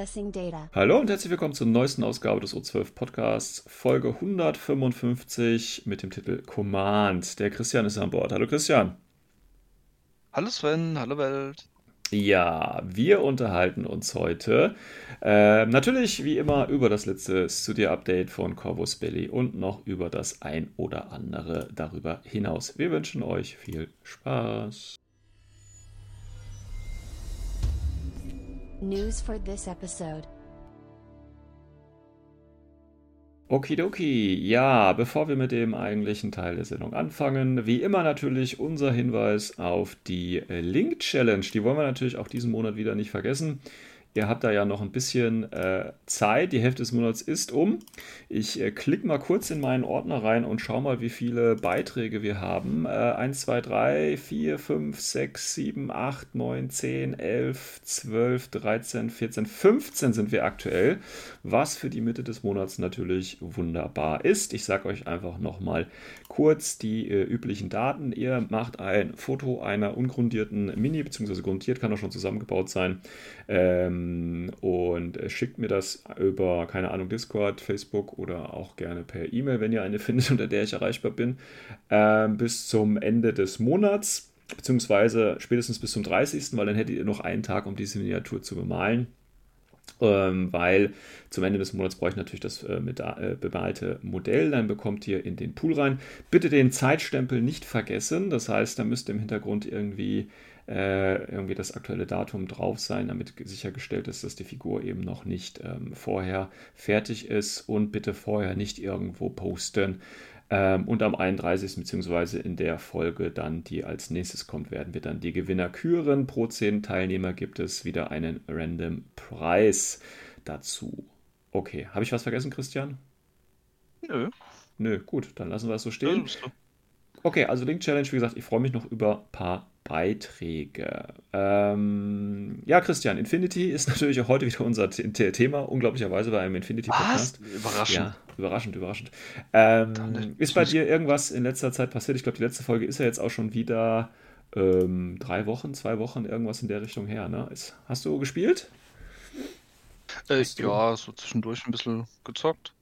Accessing data. Hallo und herzlich willkommen zur neuesten Ausgabe des O12 Podcasts, Folge 155 mit dem Titel Command. Der Christian ist an Bord. Hallo Christian. Hallo Sven, hallo Welt. Ja, wir unterhalten uns heute äh, natürlich wie immer über das letzte Studio-Update von Corvus Belly und noch über das ein oder andere darüber hinaus. Wir wünschen euch viel Spaß. News for this episode. Okidoki, ja, bevor wir mit dem eigentlichen Teil der Sendung anfangen, wie immer natürlich unser Hinweis auf die Link Challenge. Die wollen wir natürlich auch diesen Monat wieder nicht vergessen. Ihr habt da ja noch ein bisschen äh, Zeit. Die Hälfte des Monats ist um. Ich äh, klicke mal kurz in meinen Ordner rein und schau mal, wie viele Beiträge wir haben. Äh, 1, 2, 3, 4, 5, 6, 7, 8, 9, 10, 11, 12, 13, 14, 15 sind wir aktuell. Was für die Mitte des Monats natürlich wunderbar ist. Ich sage euch einfach nochmal kurz die äh, üblichen Daten. Ihr macht ein Foto einer ungrundierten Mini, beziehungsweise grundiert kann auch schon zusammengebaut sein. Ähm, und schickt mir das über, keine Ahnung, Discord, Facebook oder auch gerne per E-Mail, wenn ihr eine findet, unter der ich erreichbar bin, ähm, bis zum Ende des Monats, beziehungsweise spätestens bis zum 30., weil dann hättet ihr noch einen Tag, um diese Miniatur zu bemalen. Ähm, weil zum Ende des Monats brauche ich natürlich das äh, mit, äh, bemalte Modell. Dann bekommt ihr in den Pool rein. Bitte den Zeitstempel nicht vergessen. Das heißt, da müsste im Hintergrund irgendwie äh, irgendwie das aktuelle Datum drauf sein, damit sichergestellt ist, dass die Figur eben noch nicht ähm, vorher fertig ist und bitte vorher nicht irgendwo posten. Ähm, und am 31. bzw. in der Folge dann, die als nächstes kommt, werden wir dann die Gewinner küren. Pro 10 Teilnehmer gibt es wieder einen Random Preis dazu. Okay, habe ich was vergessen, Christian? Nö. Nö, gut, dann lassen wir es so stehen. Okay, also Link Challenge, wie gesagt, ich freue mich noch über ein paar Beiträge. Ähm, ja, Christian, Infinity ist natürlich auch heute wieder unser Thema, unglaublicherweise bei einem Infinity-Podcast. Überraschend. Ja, überraschend, überraschend. Ähm, ist bei dir irgendwas in letzter Zeit passiert? Ich glaube, die letzte Folge ist ja jetzt auch schon wieder ähm, drei Wochen, zwei Wochen, irgendwas in der Richtung her. Ne? Ist, hast du gespielt? Äh, ja, so zwischendurch ein bisschen gezockt.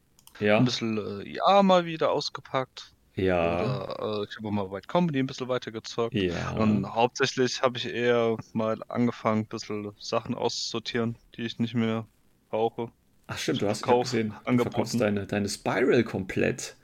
Ja. Ein bisschen, äh, ja, mal wieder ausgepackt. Ja. Oder, äh, ich habe mal White Company ein bisschen weiter gezockt. Ja. Und hauptsächlich habe ich eher mal angefangen, ein bisschen Sachen auszusortieren, die ich nicht mehr brauche. Ach stimmt, du hast gesehen, du angeboten. verkaufst deine, deine Spiral komplett.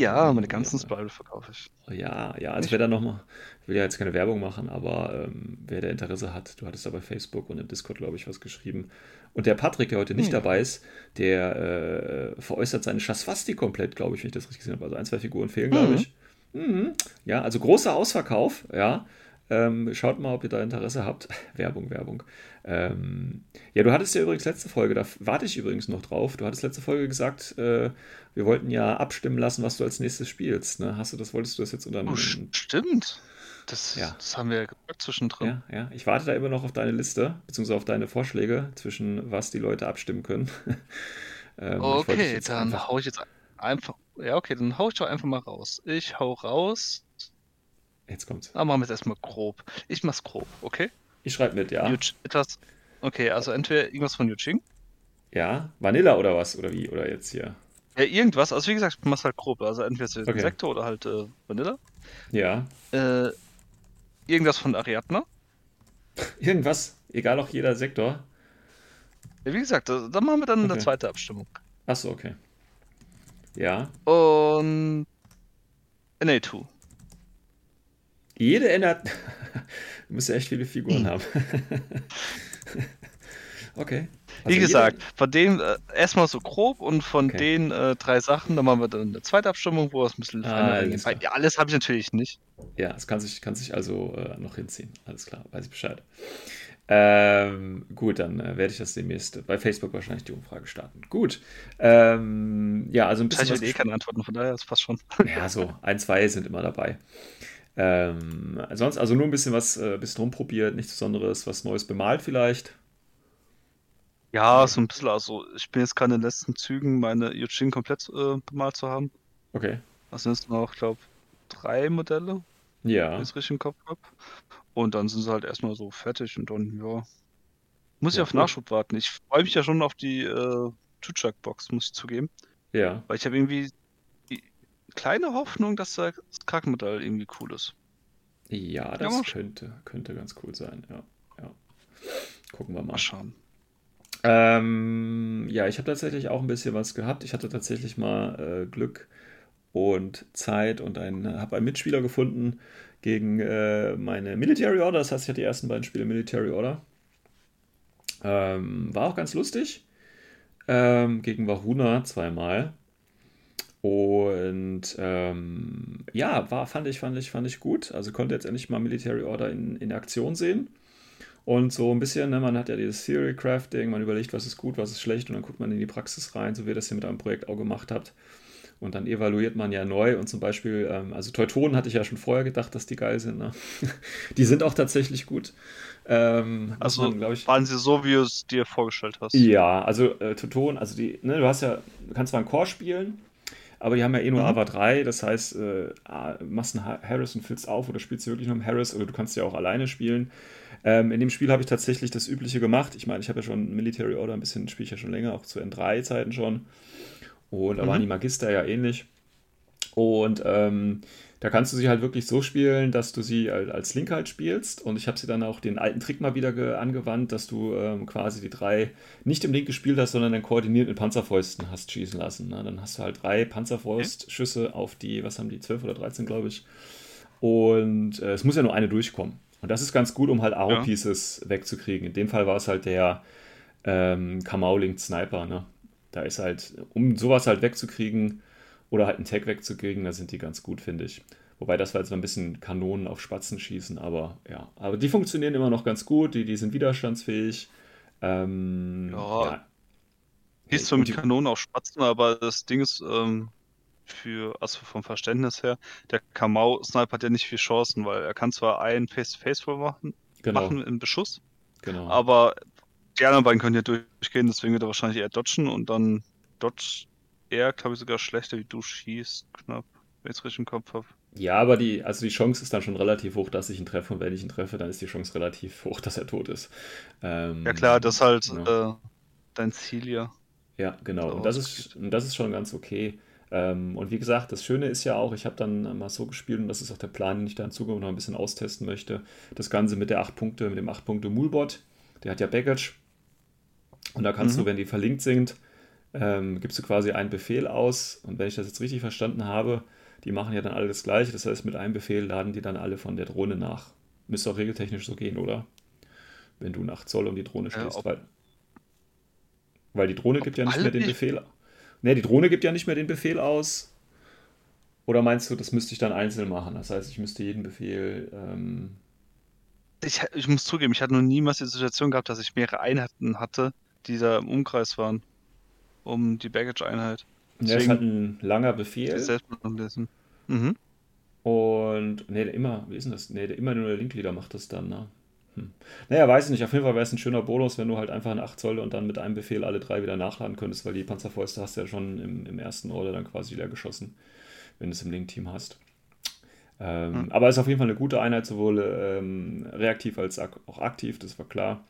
Ja, meine ganzen Spiral verkaufe ich. Oh Ja, ja, also wer da nochmal, ich will ja jetzt keine Werbung machen, aber ähm, wer der Interesse hat, du hattest da bei Facebook und im Discord, glaube ich, was geschrieben. Und der Patrick, der heute nicht Hm. dabei ist, der äh, veräußert seine Chasfasti komplett, glaube ich, wenn ich das richtig gesehen habe. Also ein, zwei Figuren fehlen, glaube Mhm. ich. Mhm. Ja, also großer Ausverkauf, ja. Ähm, schaut mal, ob ihr da Interesse habt. Werbung, Werbung. Ähm, ja, du hattest ja übrigens letzte Folge, da warte ich übrigens noch drauf. Du hattest letzte Folge gesagt, äh, wir wollten ja abstimmen lassen, was du als nächstes spielst. Ne? Hast du das, wolltest du das jetzt unter Oh, stimmt. Das, Ja. das haben wir ja zwischendrin. Ja, ja. Ich warte da immer noch auf deine Liste, beziehungsweise auf deine Vorschläge, zwischen was die Leute abstimmen können. ähm, Okay, dann einfach- hau ich jetzt einfach. Ja, okay, dann hau ich doch einfach mal raus. Ich hau raus. Jetzt kommt's. Ah, machen wir es erstmal grob. Ich mach's grob, okay? Ich schreibe mit, ja. Yuch- etwas. Okay, also entweder irgendwas von Yuching. Ja, Vanilla oder was? Oder wie? Oder jetzt hier? Ja, irgendwas. Also wie gesagt, ich mach's halt grob. Also entweder so Okay. Sektor oder halt äh, Vanilla. Ja. Äh, irgendwas von Ariadna. Irgendwas, egal auch jeder Sektor. Ja, wie gesagt, äh, dann machen wir dann Okay. eine zweite Abstimmung. Achso, okay. Ja. Und NA2. Jede ändert. du musst ja echt viele Figuren haben. okay. Wie Also gesagt, jeder- von dem äh, erstmal so grob und von Okay. den äh, drei Sachen, dann machen wir dann eine zweite Abstimmung, wo es ein bisschen Ah, alles ja, alles habe ich natürlich nicht. Ja, es kann sich, kann sich also äh, noch hinziehen. Alles klar, weiß ich Bescheid. Ähm, gut, dann äh, werde ich das demnächst bei Facebook wahrscheinlich die Umfrage starten. Gut. Ähm, ja, also ein Das bisschen heißt, ich habe eh keine Antworten, von daher, das passt schon. Ja, so ein, zwei sind immer dabei. Ähm, sonst also nur ein bisschen was, äh, bisschen rumprobiert, nichts Besonderes, was Neues bemalt vielleicht. Ja, so ein bisschen, also ich bin jetzt gerade in den letzten Zügen, meine Eugene komplett äh, bemalt zu haben. Okay. Das sind jetzt noch, glaube drei Modelle, wenn Ja, ich es richtig im Kopf habe. Und dann sind sie halt erstmal so fertig und dann, ja. Muss ich Ja, auf cool. Nachschub warten. Ich freue mich ja schon auf die äh, Tuchak-Box, muss ich zugeben. ja. Weil ich habe irgendwie kleine Hoffnung, dass das Krakenmodell irgendwie cool ist. Ja, Ja, das sch- könnte, könnte ganz cool sein. Ja, ja. Gucken wir mal. Mal schauen. Ähm, ja, ich habe tatsächlich auch ein bisschen was gehabt. Ich hatte tatsächlich mal äh, Glück und Zeit und habe einen Mitspieler gefunden gegen äh, meine Military Order. Das heißt, ich hatte die ersten beiden Spiele Military Order. Ähm, war auch ganz lustig. Ähm, gegen Varuna zweimal. Und ähm, ja, war, fand ich, fand ich, fand ich gut. Also konnte jetzt endlich mal Military Order in, in Aktion sehen. Und so ein bisschen, ne, man hat ja dieses Theory Crafting, man überlegt, was ist gut, was ist schlecht und dann guckt man in die Praxis rein, so wie ihr das hier mit einem Projekt auch gemacht habt. Und dann evaluiert man ja neu und zum Beispiel, ähm, also Teutonen hatte ich ja schon vorher gedacht, dass die geil sind. Ne? die sind auch tatsächlich gut. Ähm, Also man, ich, waren sie so, wie du es dir vorgestellt hast? ja, also äh, Teutonen, also die, ne, du hast ja, du kannst zwar einen Core spielen, aber die haben ja eh nur Mhm. AVA 3, das heißt, äh, machst einen Ha- Harris und füllst auf oder spielst du wirklich nur einen Harris oder du kannst ja auch alleine spielen. Ähm, in dem Spiel habe ich tatsächlich das Übliche gemacht. Ich meine, ich habe ja schon Military Order ein bisschen, spiele ich ja schon länger, auch zu N3-Zeiten schon. Und da Mhm. waren die Magister ja ähnlich. Und ähm, da kannst du sie halt wirklich so spielen, dass du sie al- als Link halt spielst. Und ich habe sie dann auch den alten Trick mal wieder ge- angewandt, dass du ähm, quasi die drei nicht im Link gespielt hast, sondern dann koordiniert mit Panzerfäusten hast schießen lassen. Ne? Dann hast du halt drei Panzerfaustschüsse auf die, was haben die, 12 oder 13, glaube ich. Und äh, es muss ja nur eine durchkommen. Und das ist ganz gut, um halt Ja. Aro-Pieces wegzukriegen. In dem Fall war es halt der ähm, Kamau-Link Sniper. Ne? Da ist halt, um sowas halt wegzukriegen oder halt einen Tag wegzukriegen, da sind die ganz gut, finde ich. Wobei das war jetzt mal ein bisschen Kanonen auf Spatzen schießen, aber ja. Aber die funktionieren immer noch ganz gut, die, die sind widerstandsfähig. Ähm, Ja. ja. Hieß zwar mit die- Kanonen auf Spatzen, aber das Ding ist, ähm, für, also vom Verständnis her, der Kamau-Sniper hat ja nicht viel Chancen, weil er kann zwar einen Face-to-Face voll machen, Genau, machen im Beschuss, genau. aber die anderen beiden können ja durchgehen, deswegen wird er wahrscheinlich eher dodgen und dann dodgt er, glaube ich, sogar schlechter wie du schießt, knapp, wenn ich es richtig im Kopf habe. Ja, aber die, also die Chance ist dann schon relativ hoch, dass ich ihn treffe. Und wenn ich ihn treffe, dann ist die Chance relativ hoch, dass er tot ist. Ähm, Ja klar, das ist halt genau. äh, dein Ziel ja. Ja, genau. Und das ist, und das ist schon ganz okay. Ähm, und wie gesagt, das Schöne ist ja auch, ich habe dann mal so gespielt und das ist auch der Plan, den ich da in Zukunft noch ein bisschen austesten möchte. Das Ganze mit der 8 Punkte, mit dem 8 Punkte Moolbot. Der hat ja Baggage. Und da kannst Mhm. du, wenn die verlinkt sind, ähm, gibst du quasi einen Befehl aus. Und wenn ich das jetzt richtig verstanden habe, die machen ja dann alle das Gleiche. Das heißt, mit einem Befehl laden die dann alle von der Drohne nach. Müsste auch regeltechnisch so gehen, oder? Wenn du nach Zoll um die Drohne Äh, stehst. ob- weil, weil die Drohne gibt ja nicht mehr den Befehl. Ne, die Drohne gibt ja nicht mehr den Befehl aus. Oder meinst du, das müsste ich dann einzeln machen? Das heißt, ich müsste jeden Befehl. Ähm, Ich, ich muss zugeben, ich hatte noch niemals die Situation gehabt, dass ich mehrere Einheiten hatte, die da im Umkreis waren, um die Baggage-Einheit. ja, ist Deswegen- halt ein langer Befehl. Das lesen. Mhm. Und, ne, der immer, wie ist denn das? Ne, der immer nur der Linkleader macht das dann, ne? Hm. Naja, weiß ich nicht. Auf jeden Fall wäre es ein schöner Bonus, wenn du halt einfach eine 8 Zoll und dann mit einem Befehl alle drei wieder nachladen könntest, weil die Panzerfäuste hast du ja schon im, im ersten Order dann quasi leer geschossen, wenn du es im Link-Team hast. Ähm, Hm. Aber ist auf jeden Fall eine gute Einheit, sowohl ähm, reaktiv als auch aktiv, das war klar.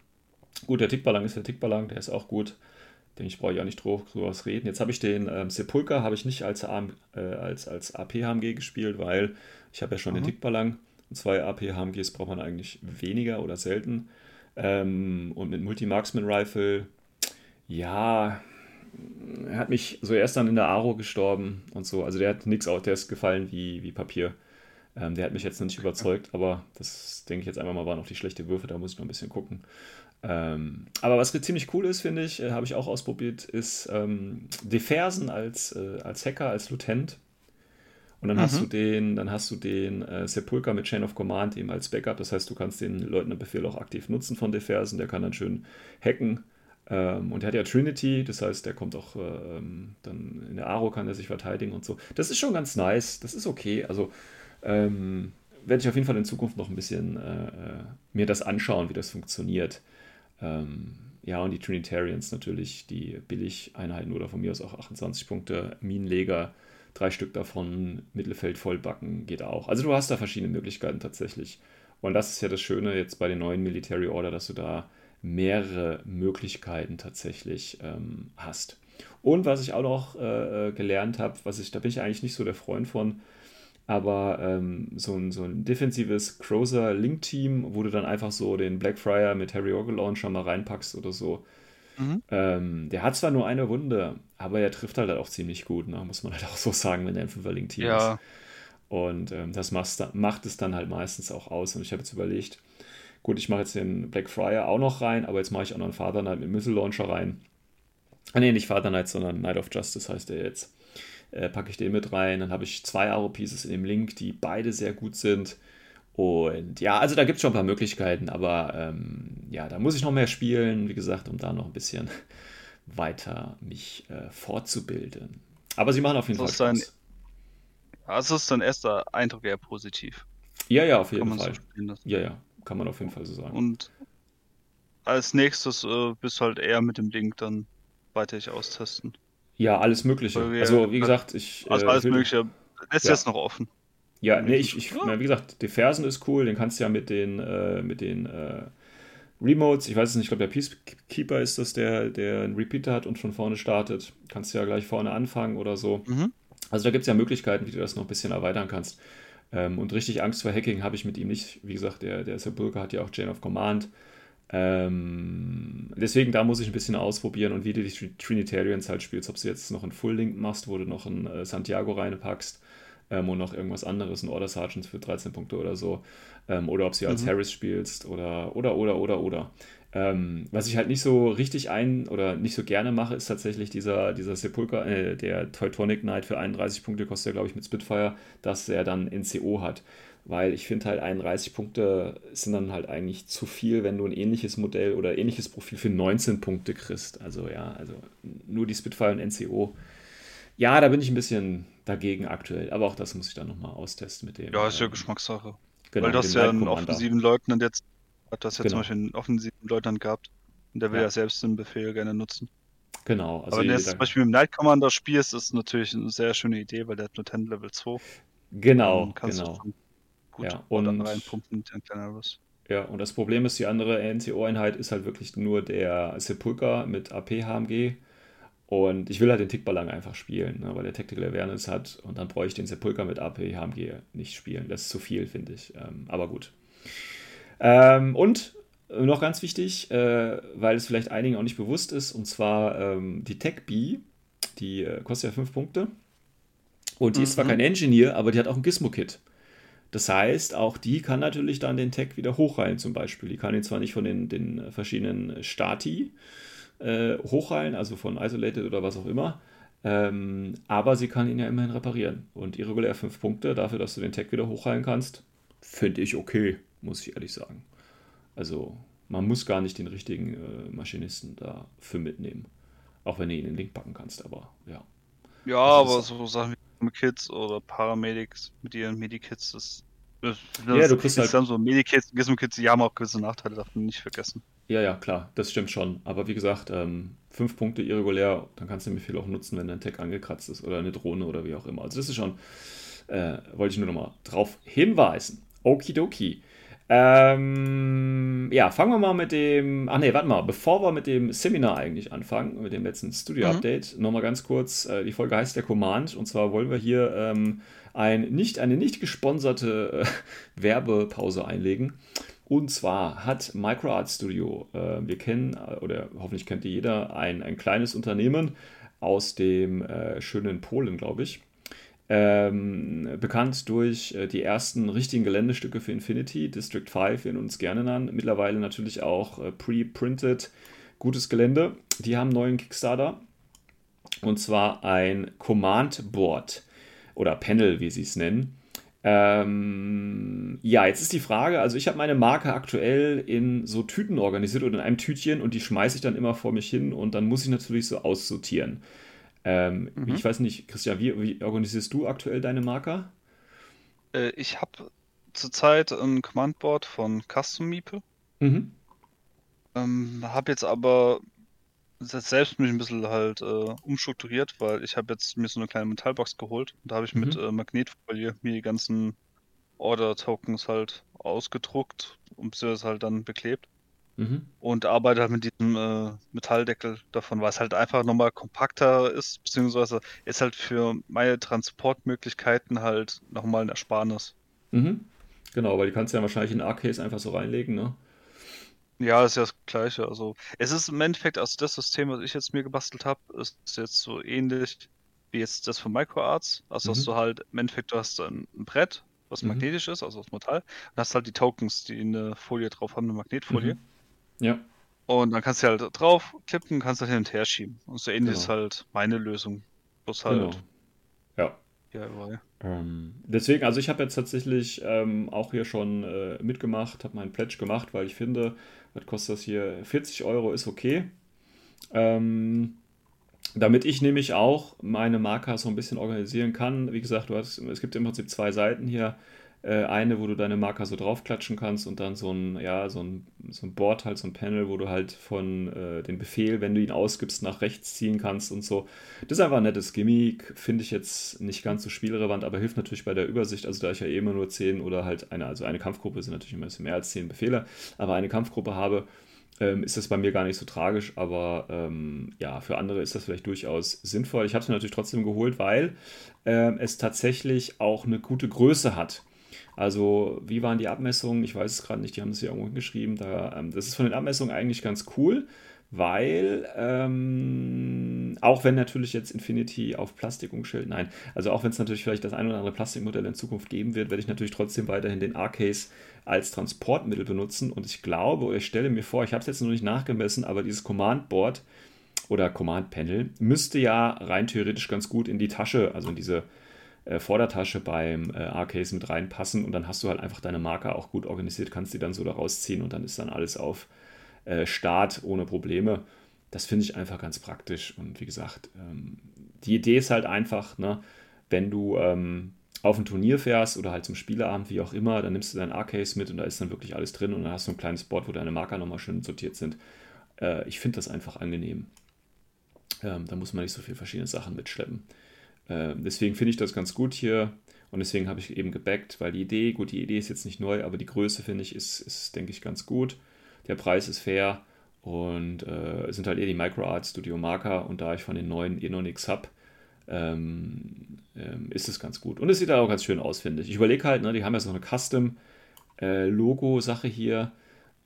Gut, der Tickballang ist der Tickballang, der ist auch gut. Denke ich, brauche ich auch nicht drüber was reden. Jetzt habe ich den ähm, Sepulcher, habe ich nicht als, AM, äh, als, als AP-HMG gespielt, weil ich habe ja schon den Mhm. Tickballang. Und zwei AP-HMGs braucht man eigentlich weniger oder selten. Ähm, und mit Multi-Marksman-Rifle, ja, er hat mich so erst dann in der Aro gestorben und so. Also der hat nichts auch, der ist gefallen wie, wie Papier. Ähm, der hat mich jetzt noch nicht überzeugt, aber das denke ich jetzt einfach mal, waren noch die schlechte Würfe, da muss ich noch ein bisschen gucken. Ähm, aber was ziemlich cool ist, finde ich, äh, habe ich auch ausprobiert, ist ähm, Defersen als, äh, als Hacker, als Lutent. Und dann mhm. hast du den, dann hast du den äh, Sepulcher mit Chain of Command eben als Backup. Das heißt, du kannst den Leutnantbefehl auch aktiv nutzen von Defersen. Der kann dann schön hacken. Ähm, und er hat ja Trinity, das heißt, der kommt auch ähm, dann in der Aro kann er sich verteidigen und so. Das ist schon ganz nice. Das ist okay. Also ähm, werde ich auf jeden Fall in Zukunft noch ein bisschen äh, äh mir das anschauen, wie das funktioniert. Ähm, ja, und die Trinitarians natürlich, die Billig-Einheiten oder von mir aus auch 28 Punkte, Minenleger, drei Stück davon, Mittelfeld vollbacken, geht auch. Also du hast da verschiedene Möglichkeiten tatsächlich. Und das ist ja das Schöne jetzt bei den neuen Military Order, dass du da mehrere Möglichkeiten tatsächlich ähm, hast. Und was ich auch noch äh, äh gelernt habe, was ich, da bin ich eigentlich nicht so der Freund von, aber ähm, so, ein, so ein defensives Crozer-Link-Team, wo du dann einfach so den Blackfriar mit Harry Launcher mal reinpackst oder so. Mhm. Ähm, der hat zwar nur eine Wunde, aber er trifft halt auch ziemlich gut, ne? muss man halt auch so sagen, wenn er ein Fünfer-Link-Team ja. ist. Und ähm, das macht es dann halt meistens auch aus. Und ich habe jetzt überlegt, gut, ich mache jetzt den Blackfriar auch noch rein, aber jetzt mache ich auch noch einen Father Knight mit Missile Launcher rein. Ah, nee, nicht Father Knight, sondern Knight of Justice heißt er jetzt äh, packe ich den mit rein. Dann habe ich zwei Aro-Pieces in dem Link, die beide sehr gut sind. Und ja, also da gibt es schon ein paar Möglichkeiten, aber ähm, ja, da muss ich noch mehr spielen, wie gesagt, um da noch ein bisschen weiter mich äh, fortzubilden. Aber sie machen auf jeden Fall Spaß. Also ist dein erster Eindruck eher positiv. Ja, ja, auf jeden Fall. So ja, ja, kann man auf jeden Fall so sagen. Und als nächstes äh, bist du halt eher mit dem Link dann weiter austesten. Ja, alles Mögliche. Also, wie gesagt, ich. Also, alles will, Mögliche. Lässt ja. jetzt noch offen. Ja, nee, ich, ich ja. wie gesagt, die Fersen ist cool, den kannst du ja mit den, äh, mit den äh, Remotes, ich weiß es nicht, ich glaube, der Peacekeeper ist das, der, der einen Repeater hat und von vorne startet. Kannst du ja gleich vorne anfangen oder so. Mhm. Also da gibt es ja Möglichkeiten, wie du das noch ein bisschen erweitern kannst. Ähm, und richtig Angst vor Hacking habe ich mit ihm nicht. Wie gesagt, der, der Sepulcher hat ja auch Chain of Command. Ähm, deswegen, da muss ich ein bisschen ausprobieren und wie du die Trinitarians halt spielst. Ob du jetzt noch einen Full Link machst, wo du noch einen äh, Santiago reinpackst ähm, und noch irgendwas anderes, einen Order Sergeant für 13 Punkte oder so. Ähm, oder ob sie als mhm. Harris spielst oder, oder, oder, oder, oder. Ähm, was ich halt nicht so richtig ein oder nicht so gerne mache, ist tatsächlich dieser, dieser Sepulcher, äh, der Teutonic Knight für 31 Punkte kostet er, glaube ich, mit Spitfire, dass er dann NCO hat weil ich finde halt 31 Punkte sind dann halt eigentlich zu viel, wenn du ein ähnliches Modell oder ähnliches Profil für 19 Punkte kriegst. Also ja, also nur die Spitfire und NCO. Ja, da bin ich ein bisschen dagegen aktuell, aber auch das muss ich dann nochmal austesten mit dem. Ja, ist ja ähm, Geschmackssache. Genau, weil das ja einen offensiven Leutnant jetzt hat das ja genau. zum Beispiel einen offensiven Leutnant gehabt und der will ja, ja selbst den Befehl gerne nutzen. Genau. Also aber wenn du jetzt zum Beispiel mit dem Night Commander spielst, ist natürlich eine sehr schöne Idee, weil der hat nur 10 Level 2. Genau, genau. Gut, ja, und dann reinpumpen mit Canaris. Ja, und das Problem ist, die andere NCO-Einheit ist halt wirklich nur der Sepulcher mit AP-HMG. Und ich will halt den Tickballang einfach spielen, ne, weil der Tactical Awareness hat. Und dann bräuchte ich den Sepulcher mit AP-HMG nicht spielen. Das ist zu viel, finde ich. Ähm, aber gut. Ähm, und noch ganz wichtig, äh, weil es vielleicht einigen auch nicht bewusst ist, und zwar ähm, die Tech B, die äh, kostet ja 5 Punkte. Und die mhm. ist zwar mhm. kein Engineer, aber die hat auch ein Gizmo-Kit. Das heißt, auch die kann natürlich dann den Tag wieder hochheilen zum Beispiel. Die kann ihn zwar nicht von den, den verschiedenen Stati äh, hochheilen, also von Isolated oder was auch immer, ähm, aber sie kann ihn ja immerhin reparieren. Und irregulär 5 Punkte dafür, dass du den Tag wieder hochheilen kannst, finde ich okay, muss ich ehrlich sagen. Also man muss gar nicht den richtigen äh, Maschinisten dafür mitnehmen. Auch wenn du ihn in den Link packen kannst, aber ja. Ja, aber so Sachen wie Kids oder Paramedics mit ihren Medikits, das, das, ja, du kriegst halt so Medikits, Gizmo-Kits, die haben auch gewisse Nachteile, darf man nicht vergessen. Ja, ja, klar, das stimmt schon. Aber wie gesagt, ähm, fünf Punkte irregulär, dann kannst du mir viel auch nutzen, wenn dein Tag angekratzt ist oder eine Drohne oder wie auch immer. Also das ist schon, äh, wollte ich nur nochmal drauf hinweisen. Okidoki. Ähm, ja, fangen wir mal mit dem. Ach nee, warte mal, bevor wir mit dem Seminar eigentlich anfangen, mit dem letzten Studio-Update, mhm. nochmal ganz kurz. Äh, die Folge heißt der Command und zwar wollen wir hier ähm, ein nicht, eine nicht gesponserte äh, Werbepause einlegen. Und zwar hat Microart Studio, äh, wir kennen, äh, oder hoffentlich kennt ihr jeder, ein, ein kleines Unternehmen aus dem äh, schönen Polen, glaube ich Ähm, bekannt durch äh, die ersten richtigen Geländestücke für Infinity, District 5, wir uns gerne nennen. Mittlerweile natürlich auch äh, pre-printed, gutes Gelände. Die haben einen neuen Kickstarter. Und zwar ein Command Board oder Panel, wie sie es nennen. Ähm, ja, jetzt ist die Frage, also ich habe meine Marke aktuell in so Tüten organisiert oder in einem Tütchen und die schmeiße ich dann immer vor mich hin und dann muss ich natürlich so aussortieren. Ähm, mhm. Ich weiß nicht, Christian, wie, wie, organisierst du aktuell deine Marker? Äh, ich habe zurzeit ein Command-Board von Custom Meeple. Mhm. Ähm, habe jetzt aber selbst mich ein bisschen halt äh, umstrukturiert, weil ich habe jetzt mir so eine kleine Metallbox geholt und da habe ich mhm. mit äh, Magnetfolie mir die ganzen Order-Tokens halt ausgedruckt und beziehungsweise halt dann beklebt. Mhm. Und arbeite halt mit diesem äh, Metalldeckel davon, weil es halt einfach nochmal kompakter ist, beziehungsweise ist halt für meine Transportmöglichkeiten halt nochmal ein Ersparnis. Mhm. Genau, weil die kannst du ja wahrscheinlich in A-Case einfach so reinlegen, ne? Ja, ist ja das Gleiche. Also, es ist im Endeffekt, also das System, was ich jetzt mir gebastelt habe, ist jetzt so ähnlich wie jetzt das von MicroArts. Also, mhm. dass du halt im Endeffekt, du hast ein, Brett, was mhm. magnetisch ist, also aus Metall, und hast halt die Tokens, die eine Folie drauf haben, eine Magnetfolie. Mhm. Ja. Und dann kannst du halt drauf klippen, kannst halt hin und her schieben. Und so ähnlich genau. ist halt meine Lösung. Bloß halt. Genau. Ja. Ja, ähm, deswegen, also ich habe jetzt tatsächlich ähm, auch hier schon äh, mitgemacht, habe meinen Pledge gemacht, weil ich finde, was kostet das hier? 40 Euro ist okay. Ähm, damit ich nämlich auch meine Marker so ein bisschen organisieren kann. Wie gesagt, du hast, es gibt im Prinzip zwei Seiten hier. Äh, eine, wo du deine Marker so draufklatschen kannst und dann so ein, ja, so ein, so ein Board, halt so ein Panel, wo du halt von äh, den Befehl, wenn du ihn ausgibst, nach rechts ziehen kannst und so. Das ist einfach ein nettes Gimmick, finde ich jetzt nicht ganz so spielrelevant, aber hilft natürlich bei der Übersicht. Also da ich ja eh immer nur 10 oder halt eine, also eine Kampfgruppe sind natürlich immer ein bisschen mehr als 10 Befehle, aber eine Kampfgruppe habe, ähm, ist das bei mir gar nicht so tragisch, aber ähm, ja, für andere ist das vielleicht durchaus sinnvoll. Ich habe es mir natürlich trotzdem geholt, weil ähm, es tatsächlich auch eine gute Größe hat. Also, wie waren die Abmessungen? Ich weiß es gerade nicht, die haben es hier irgendwo hingeschrieben. Da, ähm, das ist von den Abmessungen eigentlich ganz cool, weil ähm, auch wenn natürlich jetzt Infinity auf Plastik umstellt, nein, also auch wenn es natürlich vielleicht das ein oder andere Plastikmodell in Zukunft geben wird, werde ich natürlich trotzdem weiterhin den R-Case als Transportmittel benutzen und ich glaube oder ich stelle mir vor, ich habe es jetzt noch nicht nachgemessen, aber dieses Command Board oder Command Panel müsste ja rein theoretisch ganz gut in die Tasche, also in diese Vordertasche beim äh, R-Case mit reinpassen und dann hast du halt einfach deine Marker auch gut organisiert, kannst die dann so da rausziehen und dann ist dann alles auf äh, Start ohne Probleme. Das finde ich einfach ganz praktisch und wie gesagt, ähm, die Idee ist halt einfach, ne, wenn du ähm, auf ein Turnier fährst oder halt zum Spieleabend, wie auch immer, dann nimmst du dein R-Case mit und da ist dann wirklich alles drin und dann hast du ein kleines Board, wo deine Marker nochmal schön sortiert sind. Äh, ich finde das einfach angenehm. Ähm, da muss man nicht so viele verschiedene Sachen mitschleppen. Äh, deswegen finde ich das ganz gut hier und deswegen habe ich eben gebackt, weil die Idee, gut, die Idee ist jetzt nicht neu, aber die Größe finde ich ist, ist, denke ich, ganz gut. Der Preis ist fair und äh, es sind halt eher die MicroArt Studio Marker und da ich von den neuen eh noch nichts habe, ähm, ähm, ist es ganz gut. Und es sieht auch ganz schön aus, finde ich. Ich überlege halt, ne, die haben ja so eine Custom-Logo-Sache äh, hier,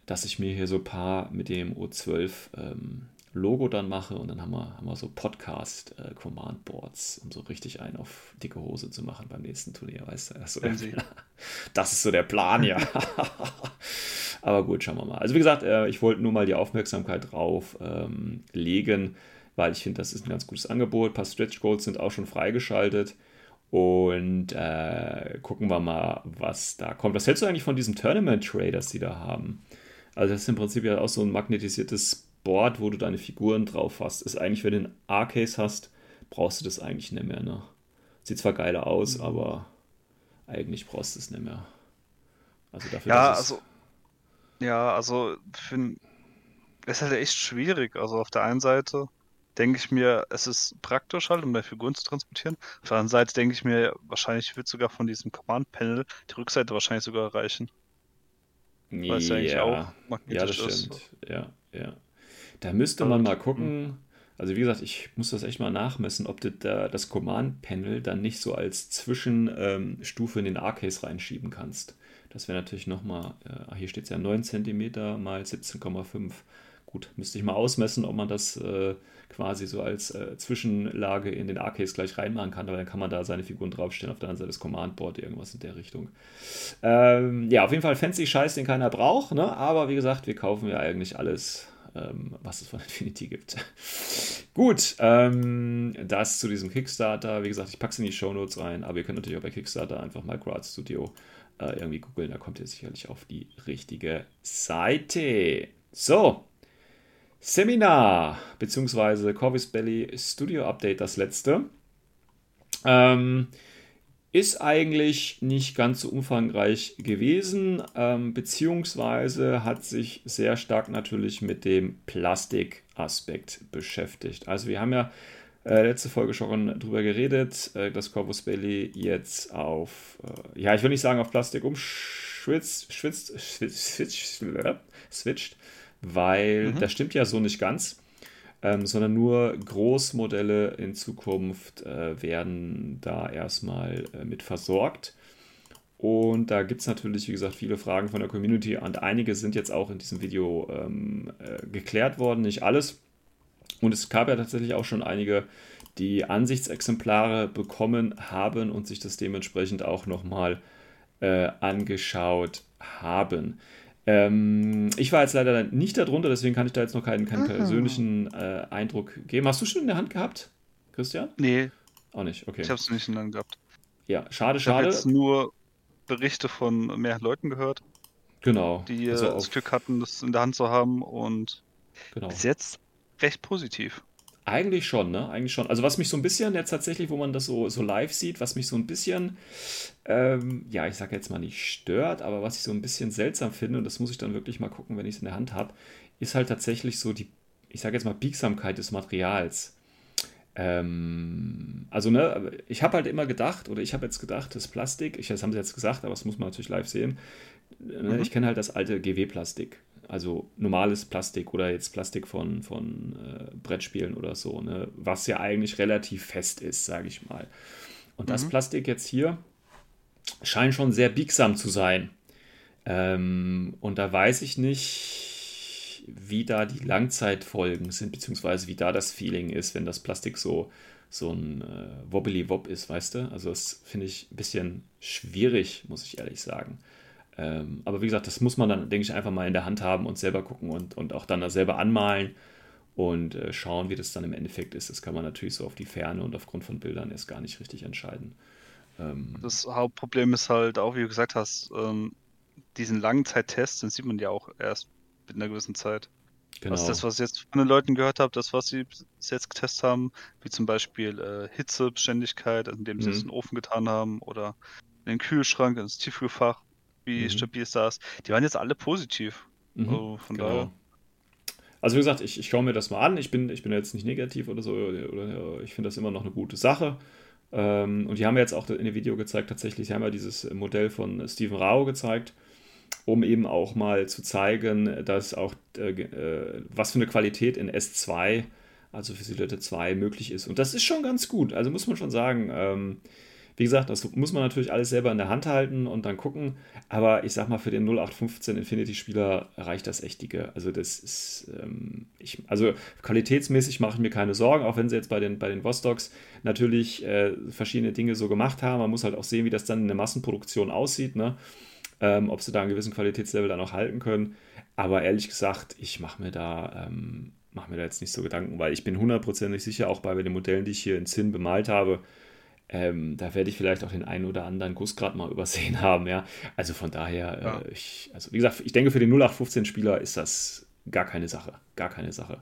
dass ich mir hier so ein paar mit dem O12 ähm, Logo dann mache und dann haben wir, haben wir so Podcast-Command-Boards, um so richtig einen auf dicke Hose zu machen beim nächsten Turnier, weißt du? Das ist so, der, das ist so der Plan, ja. Aber gut, schauen wir mal. Also wie gesagt, äh, ich wollte nur mal die Aufmerksamkeit drauf ähm, legen, weil ich finde, das ist ein ganz gutes Angebot. Ein paar Stretch Goals sind auch schon freigeschaltet. Und äh, gucken wir mal, was da kommt. Was hältst du eigentlich von diesem Tournament Tray, das die da haben? Also das ist im Prinzip ja auch so ein magnetisiertes Board, wo du deine Figuren drauf hast, ist eigentlich, wenn du einen R-Case hast, brauchst du das eigentlich nicht mehr. Ne? Sieht zwar geiler aus, mhm. aber eigentlich brauchst du es nicht mehr. Also dafür, ja, also ja, also finde es ist halt echt schwierig. Also auf der einen Seite denke ich mir, es ist praktisch halt, um meine Figuren zu transportieren. Auf der anderen Seite denke ich mir, wahrscheinlich wird sogar von diesem Command-Panel die Rückseite wahrscheinlich sogar reichen. Weil es ja eigentlich auch magnetisch ja, das stimmt. ist. Ja, ja. Da müsste man mal gucken. Also wie gesagt, ich muss das echt mal nachmessen, ob du da das Command-Panel dann nicht so als Zwischenstufe in den R-Case reinschieben kannst. Das wäre natürlich nochmal, äh, hier steht es ja 9 cm mal 17,5. gut. Müsste ich mal ausmessen, ob man das äh, quasi so als äh, Zwischenlage in den Arcades gleich reinmachen kann, weil dann kann man da seine Figuren draufstellen, auf der anderen Seite das Command Board, irgendwas in der Richtung. Ähm, ja, auf jeden Fall fancy Scheiß, den keiner braucht, ne? aber wie gesagt, wir kaufen ja eigentlich alles, ähm, was es von Infinity gibt. Gut, ähm, das zu diesem Kickstarter. Wie gesagt, ich packe es in die Show Notes rein, aber ihr könnt natürlich auch bei Kickstarter einfach Microart Studio äh, irgendwie googeln, da kommt ihr sicherlich auf die richtige Seite. So, Seminar bzw. Corvus Belly Studio Update, das letzte. Ähm, ist eigentlich nicht ganz so umfangreich gewesen, ähm, beziehungsweise hat sich sehr stark natürlich mit dem Plastikaspekt beschäftigt. Also wir haben ja äh, letzte Folge schon drüber geredet, äh, dass Corvus Belly jetzt auf, äh, ja, ich will nicht sagen auf Plastik umschwitzt, schwitzt, schwitzt, switcht, switcht weil mhm. das stimmt ja so nicht ganz, ähm, sondern nur Großmodelle in Zukunft äh, werden da erstmal äh, mit versorgt. Und da gibt es natürlich, wie gesagt, viele Fragen von der Community und einige sind jetzt auch in diesem Video ähm, äh, geklärt worden, nicht alles. Und es gab ja tatsächlich auch schon einige, die Ansichtsexemplare bekommen haben und sich das dementsprechend auch nochmal äh, angeschaut haben. Ähm, ich war jetzt leider nicht darunter, deswegen kann ich da jetzt noch keinen, keinen persönlichen äh, Eindruck geben. Hast du schon in der Hand gehabt, Christian? Nee. Auch nicht, okay. Ich habe es nicht in der Hand gehabt. Ja, schade, ich schade. Ich habe jetzt nur Berichte von mehr Leuten gehört. Genau. Die also das Glück hatten, das in der Hand zu haben und genau. bis jetzt recht positiv. Eigentlich schon, ne? Eigentlich schon. Also was mich so ein bisschen jetzt tatsächlich, wo man das so, so live sieht, was mich so ein bisschen, ähm, ja, ich sage jetzt mal nicht stört, aber was ich so ein bisschen seltsam finde, und das muss ich dann wirklich mal gucken, wenn ich es in der Hand habe, ist halt tatsächlich so die, ich sage jetzt mal, Biegsamkeit des Materials. Ähm, also, ne, ich habe halt immer gedacht, oder ich habe jetzt gedacht, das Plastik, ich, das haben sie jetzt gesagt, aber das muss man natürlich live sehen. Ne, mhm. Ich kenne halt das alte GW-Plastik also normales Plastik oder jetzt Plastik von, von äh, Brettspielen oder so, ne? was ja eigentlich relativ fest ist, sage ich mal. Und mhm. das Plastik jetzt hier scheint schon sehr biegsam zu sein. Ähm, und da weiß ich nicht, wie da die Langzeitfolgen sind, beziehungsweise wie da das Feeling ist, wenn das Plastik so, so ein äh, Wobbly-Wob ist, weißt du? Also das finde ich ein bisschen schwierig, muss ich ehrlich sagen. Ähm, aber wie gesagt, das muss man dann, denke ich, einfach mal in der Hand haben und selber gucken und, und auch dann da selber anmalen und äh, schauen, wie das dann im Endeffekt ist. Das kann man natürlich so auf die Ferne und aufgrund von Bildern erst gar nicht richtig entscheiden. Ähm, das Hauptproblem ist halt auch, wie du gesagt hast, ähm, diesen Langzeittest, den sieht man ja auch erst mit einer gewissen Zeit. Genau. Also das, was ich jetzt von den Leuten gehört habe, das, was sie bis jetzt getestet haben, wie zum Beispiel äh, Hitzebeständigkeit, indem sie mhm. es in den Ofen getan haben oder in den Kühlschrank, ins Tiefkühlfach, wie mhm. stabil ist das? Die waren jetzt alle positiv. Mhm. Also von genau. daher. Also wie gesagt, ich, ich schaue mir das mal an. Ich bin, ich bin jetzt nicht negativ oder so. Oder, oder ich finde das immer noch eine gute Sache. Ähm, und die haben jetzt auch in dem Video gezeigt, tatsächlich, sie haben ja dieses Modell von Steven Rao gezeigt, um eben auch mal zu zeigen, dass auch äh, äh was für eine Qualität in S2, also für Silhouette 2, möglich ist. Und das ist schon ganz gut. Also muss man schon sagen. Ähm, wie gesagt, das muss man natürlich alles selber in der Hand halten und dann gucken. Aber ich sag mal, für den 0815 Infinity-Spieler reicht das echt dicke. Also, das ist, ähm, ich, also qualitätsmäßig mache ich mir keine Sorgen, auch wenn sie jetzt bei den, bei den Vostoks natürlich äh, verschiedene Dinge so gemacht haben. Man muss halt auch sehen, wie das dann in der Massenproduktion aussieht, ne? Ähm, ob sie da einen gewissen Qualitätslevel dann auch halten können. Aber ehrlich gesagt, ich mache mir da. Ähm, mache mir da jetzt nicht so Gedanken, weil ich bin hundertprozentig sicher, auch bei den Modellen, die ich hier in Zinn bemalt habe, ähm, da werde ich vielleicht auch den einen oder anderen Gussgrad mal übersehen haben, ja. Also von daher, ja. äh, ich, also wie gesagt, ich denke, für den 0815-Spieler ist das gar keine Sache. Gar keine Sache.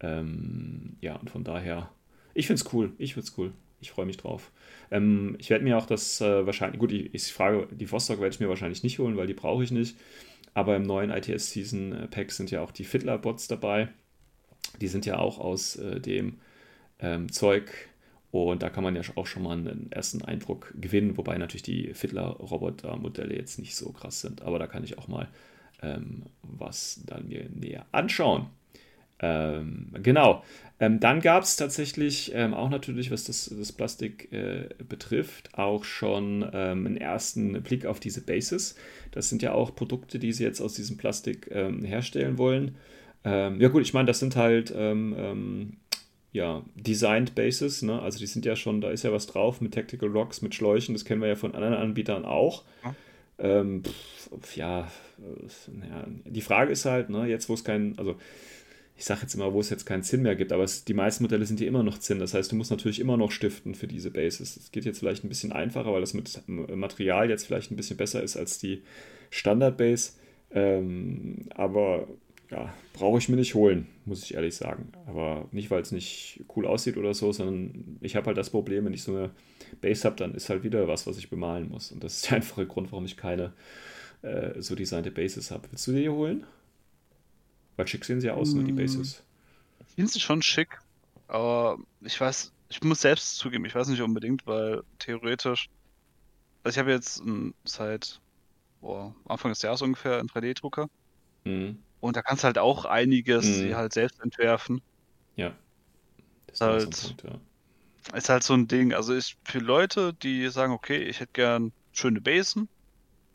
Ähm, ja, und von daher, ich finde es cool. Ich finde es cool. Ich freue mich drauf. Ähm, ich werde mir auch das äh, wahrscheinlich, gut, ich, ich frage, die Vostok werde ich mir wahrscheinlich nicht holen, weil die brauche ich nicht. Aber im neuen ITS Season äh, Pack sind ja auch die Fiddler-Bots dabei. Die sind ja auch aus äh, dem ähm, Zeug und da kann man ja auch schon mal einen ersten Eindruck gewinnen, wobei natürlich die Fiddler-Roboter-Modelle jetzt nicht so krass sind. Aber da kann ich auch mal ähm, was dann mir näher anschauen. Ähm, genau. Ähm, dann gab es tatsächlich ähm, auch natürlich, was das, das Plastik äh, betrifft, auch schon ähm, einen ersten Blick auf diese Bases. Das sind ja auch Produkte, die sie jetzt aus diesem Plastik ähm, herstellen wollen. Ja gut, ich meine, das sind halt ja, Designed Bases, ne? Also die sind ja schon, da ist ja was drauf mit Tactical Rocks, mit Schläuchen, das kennen wir ja von anderen Anbietern auch. Ja, ähm, pff, ja, ja, die Frage ist halt, ne, jetzt wo es kein, also ich sage jetzt immer, wo es jetzt keinen Zinn mehr gibt, aber es, die meisten Modelle sind hier immer noch Zinn. Das heißt, du musst natürlich immer noch stiften für diese Bases. Es geht jetzt vielleicht ein bisschen einfacher, weil das mit Material jetzt vielleicht ein bisschen besser ist als die Standard-Base. Ähm, aber ja, brauche ich mir nicht holen, muss ich ehrlich sagen. Aber nicht, weil es nicht cool aussieht oder so, sondern ich habe halt das Problem, wenn ich so eine Base habe, dann ist halt wieder was, was ich bemalen muss. Und das ist der einfache Grund, warum ich keine äh, so designte Bases habe. Willst du dir holen? Weil schick sehen sie aus, ne, die Bases. Ich finde sie schon schick, aber ich weiß, ich muss selbst zugeben, ich weiß nicht unbedingt, weil theoretisch, also ich habe jetzt seit boah, Anfang des Jahres ungefähr einen 3D-Drucker. Mhm. Und da kannst du halt auch einiges mhm. halt selbst entwerfen. Ja. Das ist halt, so Punkt, ja. ist halt so ein Ding. Also ist für Leute, die sagen, okay, ich hätte gern schöne Basen,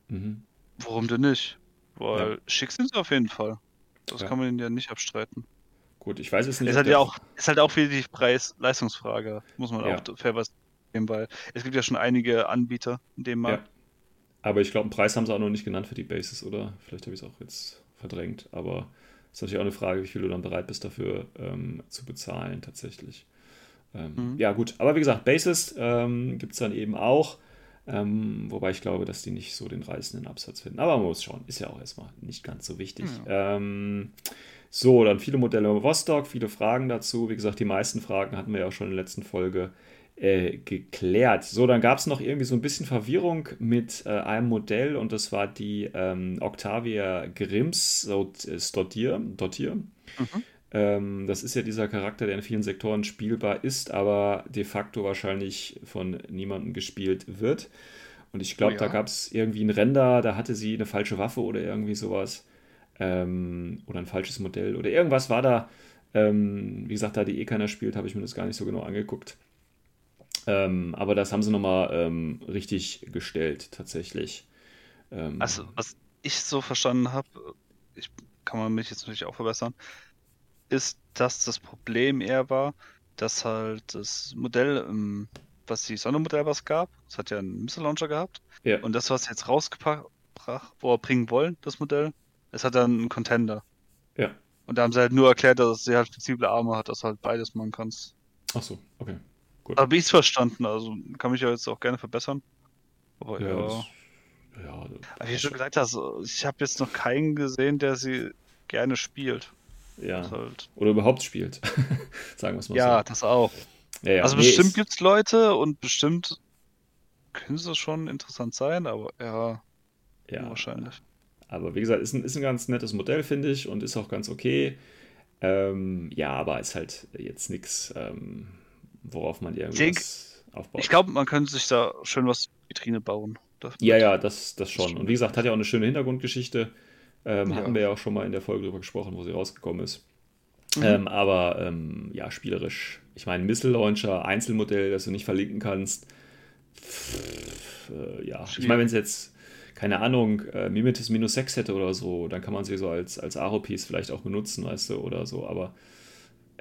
mhm. warum denn nicht? Weil ja. schick sind sie auf jeden Fall. Das ja. kann man ihnen ja nicht abstreiten. Gut, ich weiß es nicht. Ist halt, ja auch, ist halt auch wieder die Preis-Leistungsfrage, muss man ja. auch fair was geben, weil es gibt ja schon einige Anbieter in dem Markt. Ja. Aber ich glaube, einen Preis haben sie auch noch nicht genannt für die Bases, oder? Vielleicht habe ich es auch jetzt verdrängt. Aber es ist natürlich auch eine Frage, wie viel du dann bereit bist dafür ähm, zu bezahlen tatsächlich. Ähm, mhm. Ja gut, aber wie gesagt, Bases ähm, gibt es dann eben auch. Ähm, wobei ich glaube, dass die nicht so den reißenden Absatz finden. Aber man muss schauen, ist ja auch erstmal nicht ganz so wichtig. Ja. Ähm, so, dann viele Modelle im Rostock, viele Fragen dazu. Wie gesagt, die meisten Fragen hatten wir ja auch schon in der letzten Folge äh, geklärt. So, dann gab es noch irgendwie so ein bisschen Verwirrung mit äh, einem Modell und das war die ähm, Octavia Grimms Dottier. Dottier. Mhm. Ähm, das ist ja dieser Charakter, der in vielen Sektoren spielbar ist, aber de facto wahrscheinlich von niemandem gespielt wird. Und ich glaube, oh ja. da gab es irgendwie ein Render, da hatte sie eine falsche Waffe oder irgendwie sowas. Ähm, oder ein falsches Modell oder irgendwas war da. Ähm, wie gesagt, da die eh keiner spielt, habe ich mir das gar nicht so genau angeguckt. Ähm, aber das haben sie nochmal ähm, richtig gestellt, tatsächlich. Ähm, also, was ich so verstanden habe, ich kann man mich jetzt natürlich auch verbessern, ist, dass das Problem eher war, dass halt das Modell, ähm, was die Sondermodell was gab, es hat ja einen Missile Launcher gehabt, ja. und das, was sie jetzt rausgebracht, wo er bringen wollen, das Modell, es hat dann einen Contender. Ja. Und da haben sie halt nur erklärt, dass sie halt flexible Arme hat, dass halt beides machen kannst. Ach so, okay. Gut. Habe ich es verstanden, also kann mich ja jetzt auch gerne verbessern. Aber ja. ja. Das, ja das, wie du schon gesagt hast, ich habe jetzt noch keinen gesehen, der sie gerne spielt. Ja. Halt... Oder überhaupt spielt. Sagen wir es mal ja, so. Ja, das auch. Ja. Also nee, bestimmt gibt es Leute und bestimmt können sie schon interessant sein, aber ja, ja wahrscheinlich. Aber wie gesagt, ist ein, ist ein ganz nettes Modell, finde ich, und ist auch ganz okay. Ähm, ja, aber ist halt jetzt nichts, ähm, worauf man irgendwas aufbaut. Ich glaube, man könnte sich da schön was Vitrine bauen. Ja, ja, das, das schon. Und wie gesagt, hat ja auch eine schöne Hintergrundgeschichte. Ähm, ja. Hatten wir ja auch schon mal in der Folge drüber gesprochen, wo sie rausgekommen ist. Mhm. Ähm, aber ähm, ja, spielerisch. Ich meine, Missile Launcher, Einzelmodell, das du nicht verlinken kannst. Pff, äh, ja, Schwierig. ich meine, wenn es jetzt, keine Ahnung, äh, Mimetis minus 6 hätte oder so, dann kann man sie so als, als Aro-Piece vielleicht auch benutzen, weißt du, oder so. Aber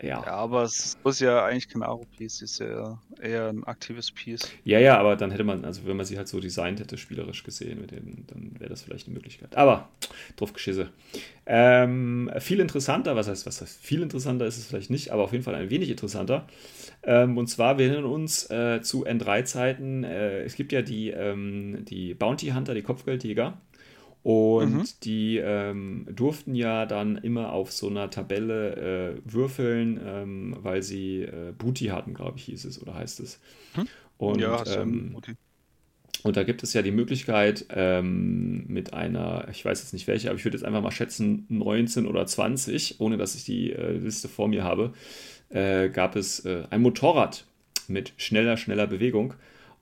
ja. Ja, aber es ist ja eigentlich kein Aro-Piece, ist ja eher ein aktives Piece. Ja, ja, aber dann hätte man, also wenn man sie halt so designt hätte, spielerisch gesehen, mit denen, dann wäre das vielleicht eine Möglichkeit. Aber, drauf geschisse. Ähm, viel interessanter, was heißt, was heißt, viel interessanter ist es vielleicht nicht, aber auf jeden Fall ein wenig interessanter. Ähm, und zwar, wir erinnern uns äh, zu N3-Zeiten, äh, es gibt ja die, ähm, die Bounty Hunter, die Kopfgeldjäger. Und mhm. die ähm, durften ja dann immer auf so einer Tabelle äh, würfeln, ähm, weil sie äh, Booty hatten, glaube ich, hieß es oder heißt es. Mhm. Und, ja, ähm, und da gibt es ja die Möglichkeit ähm, mit einer, ich weiß jetzt nicht welche, aber ich würde jetzt einfach mal schätzen, 19 oder 20, ohne dass ich die äh, Liste vor mir habe, äh, gab es äh, ein Motorrad mit schneller, schneller Bewegung.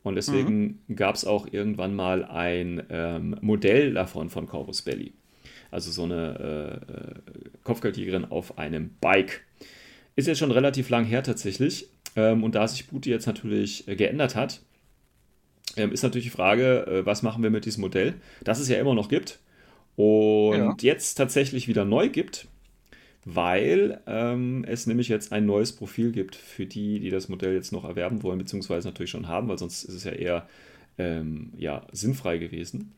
Und deswegen mhm. gab es auch irgendwann mal ein ähm, Modell davon von Corvus Belli. Also so eine äh, äh, Kopfgeldjägerin auf einem Bike. Ist jetzt schon relativ lang her tatsächlich. Ähm, und da sich Booty jetzt natürlich äh, geändert hat, ähm, ist natürlich die Frage, äh, was machen wir mit diesem Modell, das es ja immer noch gibt und ja. jetzt tatsächlich wieder neu gibt. Weil ähm, es nämlich jetzt ein neues Profil gibt für die, die das Modell jetzt noch erwerben wollen, beziehungsweise natürlich schon haben, weil sonst ist es ja eher ähm, ja, sinnfrei gewesen.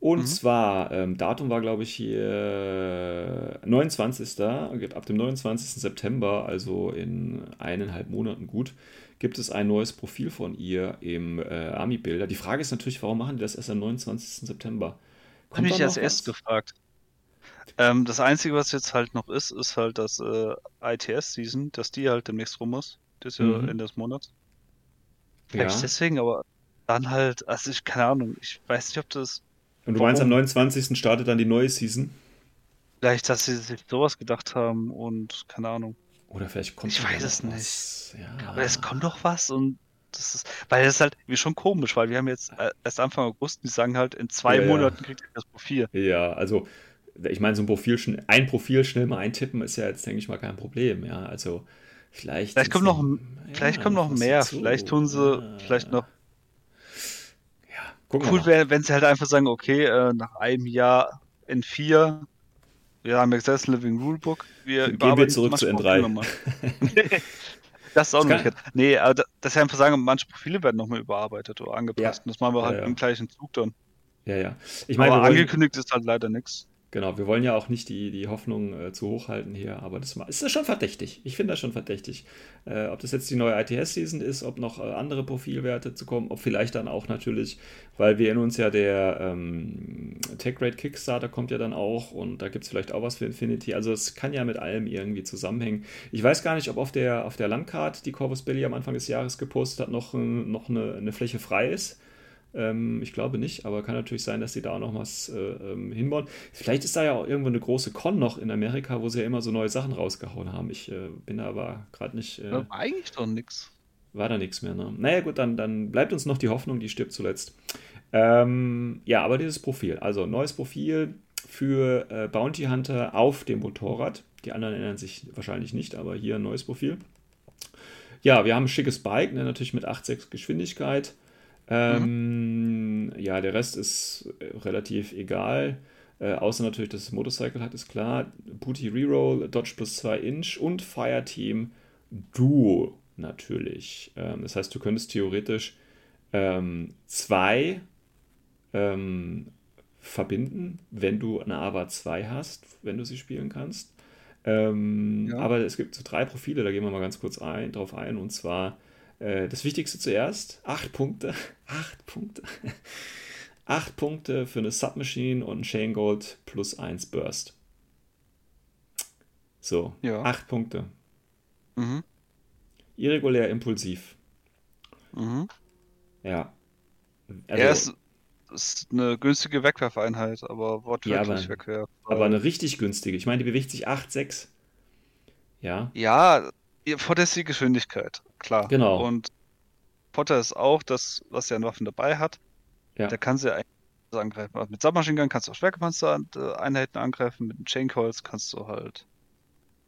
Und mhm. zwar, ähm, Datum war, glaube ich, hier 29. Ab dem 29. September, also in eineinhalb Monaten gut, gibt es ein neues Profil von ihr im äh, Army-Bilder. Die Frage ist natürlich, warum machen die das erst am 29. September? Habe ich als erst gefragt. Ähm, das Einzige, was jetzt halt noch ist, ist halt das äh, ITS-Season, dass die halt demnächst rum muss. Das ist ja mhm. Ende des Monats. Vielleicht ja. deswegen, aber dann halt, also ich, keine Ahnung, ich weiß nicht, ob das und du Warum? meinst, am 29. startet dann die neue Season? Vielleicht, dass sie sich sowas gedacht haben und keine Ahnung. Oder vielleicht kommt Ich weiß es nicht. Ja. Aber es kommt doch was und das ist, weil das ist halt wie schon komisch, weil wir haben jetzt äh, erst Anfang August, die sagen halt, in zwei ja, Monaten kriegt ihr das Profil. Ja, also ich meine, so ein Profil, ein Profil schnell mal eintippen ist ja jetzt, denke ich mal, kein Problem, ja. Also vielleicht. Vielleicht kommt noch, vielleicht kommt noch mehr, vielleicht tun sie, vielleicht noch Gucken cool wäre, wenn sie halt einfach sagen, okay, äh, nach einem Jahr N4, wir haben Access Living Rulebook, wir Gehen wir zurück zu N3. das ist auch das nicht. Nee, aber dass sie einfach sagen, manche Profile werden nochmal überarbeitet oder angepasst. Ja. Das machen wir halt ja, ja. im gleichen Zug dann. Ja, ja. Ich meine, aber angekündigt ist halt leider nichts. Genau, wir wollen ja auch nicht die, die Hoffnung äh, zu hoch halten hier, aber das ist schon verdächtig. Ich finde das schon verdächtig. Äh, ob das jetzt die neue ITS-Season ist, ob noch äh, andere Profilwerte zu kommen, ob vielleicht dann auch natürlich, weil wir in uns ja der ähm, Tech-Rate Kickstarter kommt ja dann auch und da gibt es vielleicht auch was für Infinity. Also es kann ja mit allem irgendwie zusammenhängen. Ich weiß gar nicht, ob auf der, auf der Landcard, die Corvus Belly am Anfang des Jahres gepostet hat, noch, noch eine, eine Fläche frei ist ähm, ich glaube nicht, aber kann natürlich sein, dass sie da auch noch was äh, ähm, hinbauen. Vielleicht ist da ja auch irgendwo eine große Con noch in Amerika, wo sie ja immer so neue Sachen rausgehauen haben. Ich äh, bin da aber gerade nicht. Äh, war eigentlich doch nichts. War da nichts mehr, ne? Naja, gut, dann, dann bleibt uns noch die Hoffnung, die stirbt zuletzt. Ähm, ja, aber dieses Profil, also neues Profil für äh, Bounty Hunter auf dem Motorrad. Die anderen erinnern sich wahrscheinlich nicht, aber hier ein neues Profil. Ja, wir haben ein schickes Bike, ne, natürlich mit 8,6 Geschwindigkeit. Ähm, mhm. Ja, der Rest ist äh, relativ egal. Äh, außer natürlich, dass es Motorcycle hat, ist klar. Booty Reroll, Dodge plus 2 Inch und Fireteam Duo natürlich. Ähm, das heißt, du könntest theoretisch ähm, zwei ähm, verbinden, wenn du eine AVA 2 hast, wenn du sie spielen kannst. Ähm, ja. Aber es gibt so drei Profile, da gehen wir mal ganz kurz ein, drauf ein. Und zwar das Wichtigste zuerst: acht Punkte. Acht Punkte. acht Punkte für eine Submachine und ein Chain Gold plus eins Burst. So, ja. acht Punkte. Mhm. Irregulär impulsiv. Mhm. Ja. Also, er ist, ist eine günstige Wegwerfeinheit, aber wortwörtlich ja, Wegwerf. Aber eine richtig günstige. Ich meine, die bewegt sich 8,6. Ja. Ja, Potter ist die Geschwindigkeit, klar. Genau. Und Potter ist auch das, was er an Waffen dabei hat. Ja. Der kann sie eigentlich angreifen. Also mit Submachine Gun kannst du auch Schwergepanzer-Einheiten angreifen, mit den Chain Calls kannst du halt.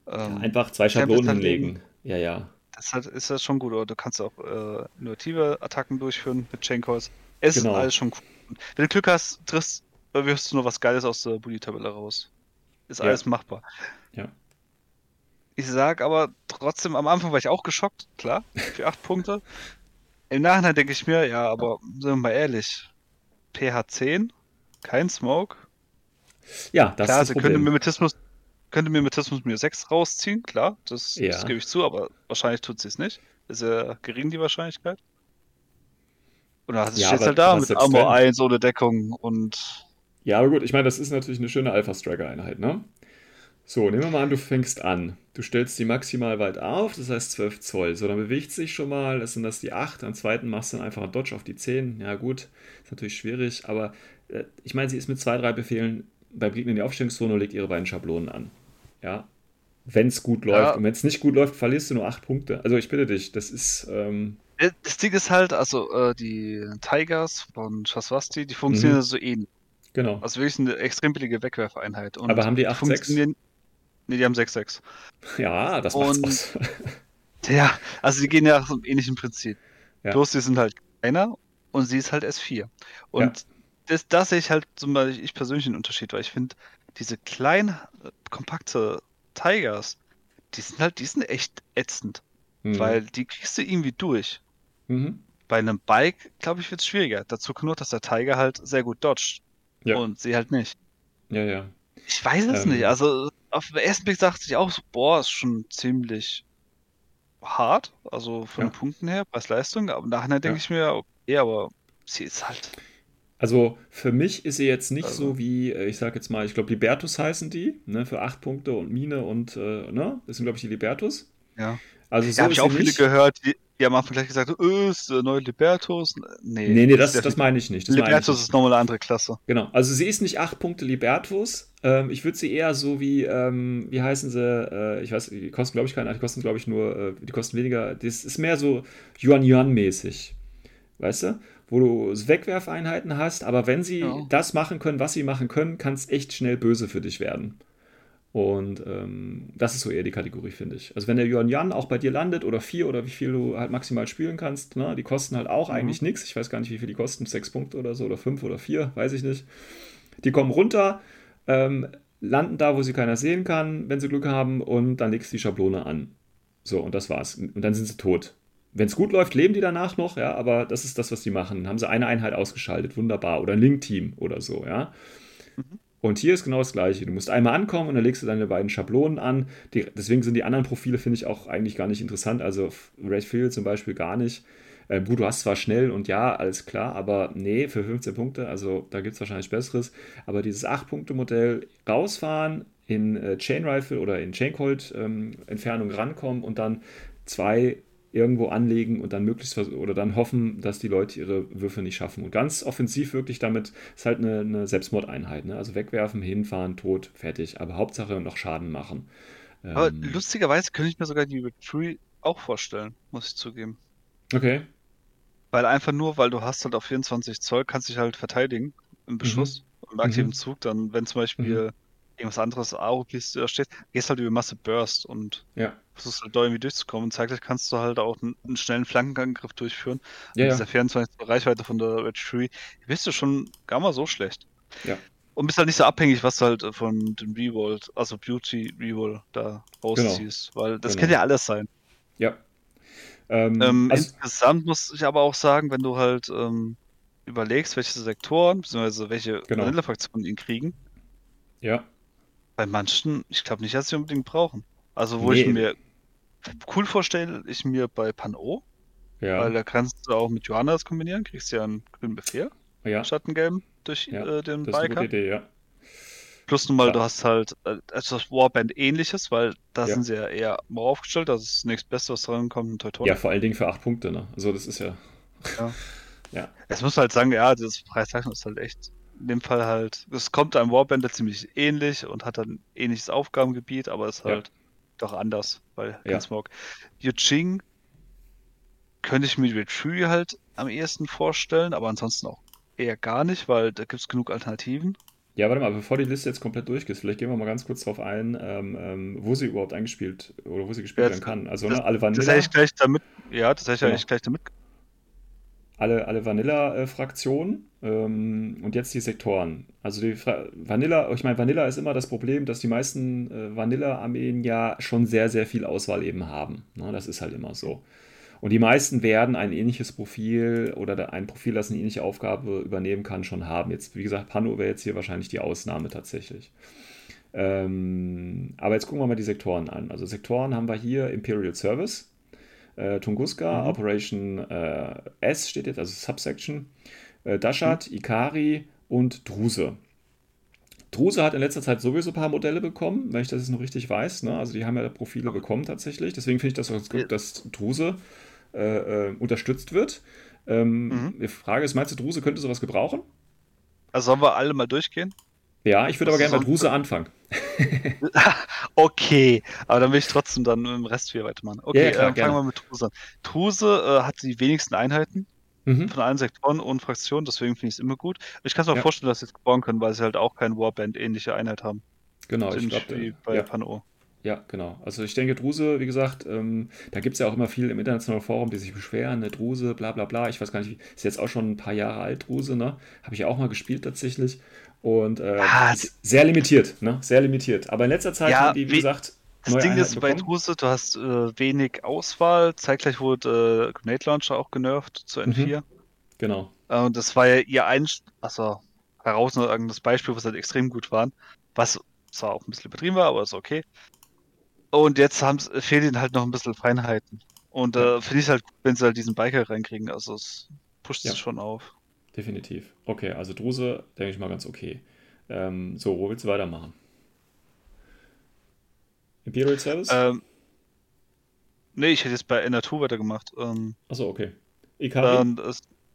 Ähm, ja, einfach zwei Schablonen hinlegen. Ja, ja. Deshalb ist das schon gut. Oder du kannst auch äh, innovative Attacken durchführen mit Chain Calls. Es genau. ist alles schon cool. Wenn du Glück hast, triffst, wirst du nur was Geiles aus der Bully-Tabelle raus. Ist ja. alles machbar. Ja. Ich sag aber trotzdem, am Anfang war ich auch geschockt, klar, für acht Punkte. Im Nachhinein denke ich mir, ja, aber sind wir mal ehrlich, pH 10, kein Smoke. Ja, das klar, ist das sie könnte Mimetismus, könnte Mimetismus mir 6 rausziehen, klar, das, ja. das gebe ich zu, aber wahrscheinlich tut sie es nicht. Ist ja gering die Wahrscheinlichkeit. Und dann ja, steht halt da mit Armor 1 ohne Deckung und. Ja, aber gut, ich meine, das ist natürlich eine schöne Alpha-Striker-Einheit, ne? So, nehmen wir mal an, du fängst an. Du stellst die maximal weit auf, das heißt 12 Zoll. So, dann bewegt sich schon mal, das sind das die 8. Am zweiten machst du dann einfach einen Dodge auf die 10. Ja, gut, ist natürlich schwierig, aber äh, ich meine, sie ist mit zwei, drei Befehlen beim Gegner in die Aufstellungszone und legt ihre beiden Schablonen an. Ja, wenn es gut läuft. Ja. Und wenn es nicht gut läuft, verlierst du nur 8 Punkte. Also, ich bitte dich, das ist. Ähm, äh, das Ding ist halt, also äh, die Tigers von Shaswasti, die funktionieren mhm. so ähnlich. Genau. Also wirklich eine extrem billige Wegwerfeinheit. Und Aber haben die 8-6? Ne, die haben 6-6. Ja, das macht's Und, aus. ja, also die gehen ja so im ähnlichen Prinzip. Ja. Bloß die sind halt kleiner und sie ist halt S4. Und ja. das, das sehe ich halt zum Beispiel ich persönlich einen Unterschied, weil ich finde, diese kleine, kompakte Tigers, die sind halt, die sind echt ätzend. Mhm. Weil die kriegst du irgendwie durch. Mhm. Bei einem Bike, glaube ich, wird es schwieriger. Dazu kommt nur, dass der Tiger halt sehr gut dodgt. Ja. Und sie halt nicht. Ja, ja. Ich weiß es ähm. nicht. Also auf den ersten Blick dachte ich auch so, boah, ist schon ziemlich hart. Also von ja. den Punkten her, Preis-Leistung. Aber nachher denke ja. ich mir, okay, aber sie ist halt. Also für mich ist sie jetzt nicht also. so wie, äh, ich sag jetzt mal, ich glaube Libertus heißen die, ne, für acht Punkte und Mine und, äh, ne, das sind glaube ich die Libertus. Ja. Also so da habe ich auch viele gehört, die, die haben am Anfang gleich gesagt, öh, ist der neue Libertus. Nee, nee, nee das, das, meine ich nicht. Das Libertus ich ist nochmal eine andere Klasse. Genau, also sie ist nicht 8 Punkte Libertus. Ähm, ich würde sie eher so wie, ähm, wie heißen sie, äh, ich weiß, die kosten glaube ich keine, die kosten glaube ich nur, äh, die kosten weniger. Das ist mehr so Yuan-Yuan-mäßig. Weißt du? Wo du Wegwerfeinheiten hast, aber wenn sie ja. das machen können, was sie machen können, kann es echt schnell böse für dich werden. Und ähm, das ist so eher die Kategorie, finde ich. Also wenn der Yuan Yan auch bei dir landet oder vier oder wie viel du halt maximal spielen kannst, ne, die kosten halt auch mhm. eigentlich nichts. Ich weiß gar nicht, wie viel die kosten, sechs Punkte oder so oder fünf oder vier, weiß ich nicht. Die kommen runter, ähm, landen da, wo sie keiner sehen kann, wenn sie Glück haben, und dann legst du die Schablone an. So, und das war's. Und dann sind sie tot. Wenn es gut läuft, leben die danach noch, ja, aber das ist das, was die machen. Dann haben sie eine Einheit ausgeschaltet, wunderbar. Oder ein Link-Team oder so, ja. Mhm. Und hier ist genau das Gleiche. Du musst einmal ankommen und dann legst du deine beiden Schablonen an. Die, deswegen sind die anderen Profile, finde ich, auch eigentlich gar nicht interessant. Also Red Field zum Beispiel gar nicht. Äh, gut, du hast zwar schnell und ja, alles klar, aber nee, für 15 Punkte, also da gibt es wahrscheinlich Besseres. Aber dieses 8-Punkte-Modell rausfahren, in äh, Chain Rifle oder in Chain Colt ähm, Entfernung rankommen und dann zwei irgendwo anlegen und dann möglichst oder dann hoffen, dass die Leute ihre Würfe nicht schaffen. Und ganz offensiv wirklich damit ist halt eine, eine Selbstmordeinheit. Ne? Also wegwerfen, hinfahren, tot, fertig. Aber Hauptsache noch Schaden machen. Aber ähm, lustigerweise könnte ich mir sogar die Tree auch vorstellen, muss ich zugeben. Okay. Weil einfach nur, weil du hast halt auf 24 Zoll, kannst dich halt verteidigen im Beschuss mhm. im aktiven mhm. Zug. Dann, wenn zum Beispiel mhm irgendwas anderes AOPs da steht, gehst halt über Masse Burst und ja. Versuchst halt da irgendwie durchzukommen. Und zeitgleich kannst du halt auch einen, einen schnellen Flankenangriff durchführen. Ja, Mit dieser 24 Reichweite von der Red Tree bist du schon gar mal so schlecht. Ja. Und bist halt nicht so abhängig, was du halt von dem Revolt, also Beauty Revolt da rausziehst. Genau. Weil das genau. kann ja alles sein. Ja. Ähm, ähm, also, insgesamt muss ich aber auch sagen, wenn du halt ähm, überlegst, welche Sektoren, beziehungsweise welche genau. Vanilla-Fraktionen ihn kriegen. Ja. Bei manchen, ich glaube nicht, dass sie unbedingt brauchen. Also, wo nee. ich mir cool vorstelle, ich mir bei Pan-O, ja. weil da kannst du auch mit Johannes kombinieren, kriegst ja einen grünen Befehl. Ja. Statt einen gelben durch ja, äh, den das Biker. Ist eine gute Idee, ja. Plus nun mal, ja. du hast halt äh, etwas Warband ähnliches, weil da ja. sind sie ja eher mal aufgestellt. Das ist das nächste Beste, was dran kommt, ein Teutonic. Ja, vor allen Dingen für acht Punkte, ne? Also das ist ja. Ja. ja. Es muss halt sagen, ja, das Preiszeichnung ist halt echt in dem Fall halt, es kommt einem Warbender ziemlich ähnlich und hat dann ähnliches Aufgabengebiet, aber ist halt. Doch anders, weil ja. Smog. Yuching könnte ich mir Tree halt am ehesten vorstellen, aber ansonsten auch eher gar nicht, weil da gibt es genug Alternativen. Ja, warte mal, bevor die Liste jetzt komplett durchgeht, vielleicht gehen wir mal ganz kurz darauf ein, ähm, ähm, wo sie überhaupt eingespielt oder wo sie gespielt ja, werden kann. Also das, ne, alle Vanilla. Das hätte ich gleich damit, ja, das hätte ich ja. eigentlich gleich damit alle, alle Vanilla-Fraktionen ähm, und jetzt die Sektoren. Also die Fra Vanilla, ich meine, Vanilla ist immer das Problem, dass die meisten äh, Vanilla-Armeen ja schon sehr, sehr viel Auswahl eben haben. Na, das ist halt immer so. Und die meisten werden ein ähnliches Profil oder ein Profil, das eine ähnliche Aufgabe übernehmen kann, schon haben. Jetzt, wie gesagt, Pano wäre jetzt hier wahrscheinlich die Ausnahme tatsächlich. Ähm, aber jetzt gucken wir mal die Sektoren an. Also Sektoren haben wir hier Imperial Service, äh, Tunguska, mhm. Operation äh, S steht jetzt, also Subsection, äh, Dashat, mhm. Ikari und Druse. Druse hat in letzter Zeit sowieso ein paar Modelle bekommen, wenn ich das jetzt noch richtig weiß. Ne? Also die haben ja Profile bekommen tatsächlich. Deswegen finde ich das auch gut, dass Druse äh, äh, unterstützt wird. Ähm, mhm. Die Frage ist, meinst du, Druse könnte sowas gebrauchen? Also sollen wir alle mal durchgehen? Ja, ich würde aber gerne bei Druse anfangen. okay, aber dann will ich trotzdem dann im Rest wieder weitermachen. Okay, ja, klar, äh, fangen wir mit Druse an. Druse äh, hat die wenigsten Einheiten mhm. von allen Sektoren und Fraktionen, deswegen finde ich es immer gut. Ich kann es mir ja. vorstellen, dass sie es gebrauchen können, weil sie halt auch keine Warband-ähnliche Einheit haben. Genau, ich glaube. Wie bei ja. Pano. Ja, genau. Also ich denke, Druse, wie gesagt, ähm, da gibt es ja auch immer viel im internationalen Forum, die sich beschweren, ne, Druse, bla bla bla. Ich weiß gar nicht, ist jetzt auch schon ein paar Jahre alt, Druse, ne? Habe ich auch mal gespielt tatsächlich. Und äh, sehr limitiert, ne? Sehr limitiert. Aber in letzter Zeit ja, die, wie, wie gesagt, Das Ding ist bekommen? bei Druse, du hast äh, wenig Auswahl. Zeitgleich wurde äh, Grenade Launcher auch genervt zu N4. Mhm. Genau. Äh, und das war ja ihr ein, also herausragendes Beispiel, was halt extrem gut waren. Was zwar auch ein bisschen übertrieben war, aber ist okay. Und jetzt fehlen ihnen halt noch ein bisschen Feinheiten. Und äh, finde ich halt, wenn sie halt diesen Biker reinkriegen, also es pusht ja. es schon auf. Definitiv. Okay, also Druse, denke ich mal, ganz okay. Ähm, so, wo willst du weitermachen? Imperial Service? Ähm, nee, ich hätte jetzt bei NR2 weitergemacht. Ähm, Achso, okay. Ikari? Ähm,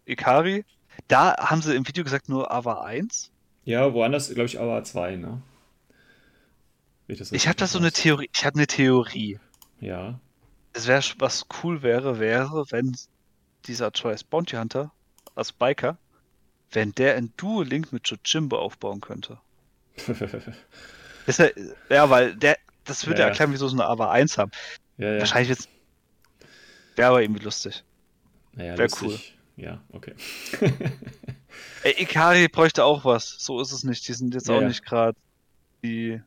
Ikari. Da haben sie im Video gesagt nur AVA 1. Ja, woanders, glaube ich, AVA 2, ne? Ich, ich habe da so eine Theorie. Ich habe eine Theorie. Ja. Es wäre, was cool wäre, wäre, wenn dieser Choice Bounty Hunter als Biker, wenn der ein Dual Link mit Jojimbo aufbauen könnte. ja, ja, weil der, das würde ja, erklären, wieso so eine AVA 1 haben. Ja. Wahrscheinlich jetzt. Wäre aber irgendwie lustig. Naja, Wäre cool. Ja, okay. Ey, Ikari bräuchte auch was. So ist es nicht. Die sind jetzt auch nicht gerade die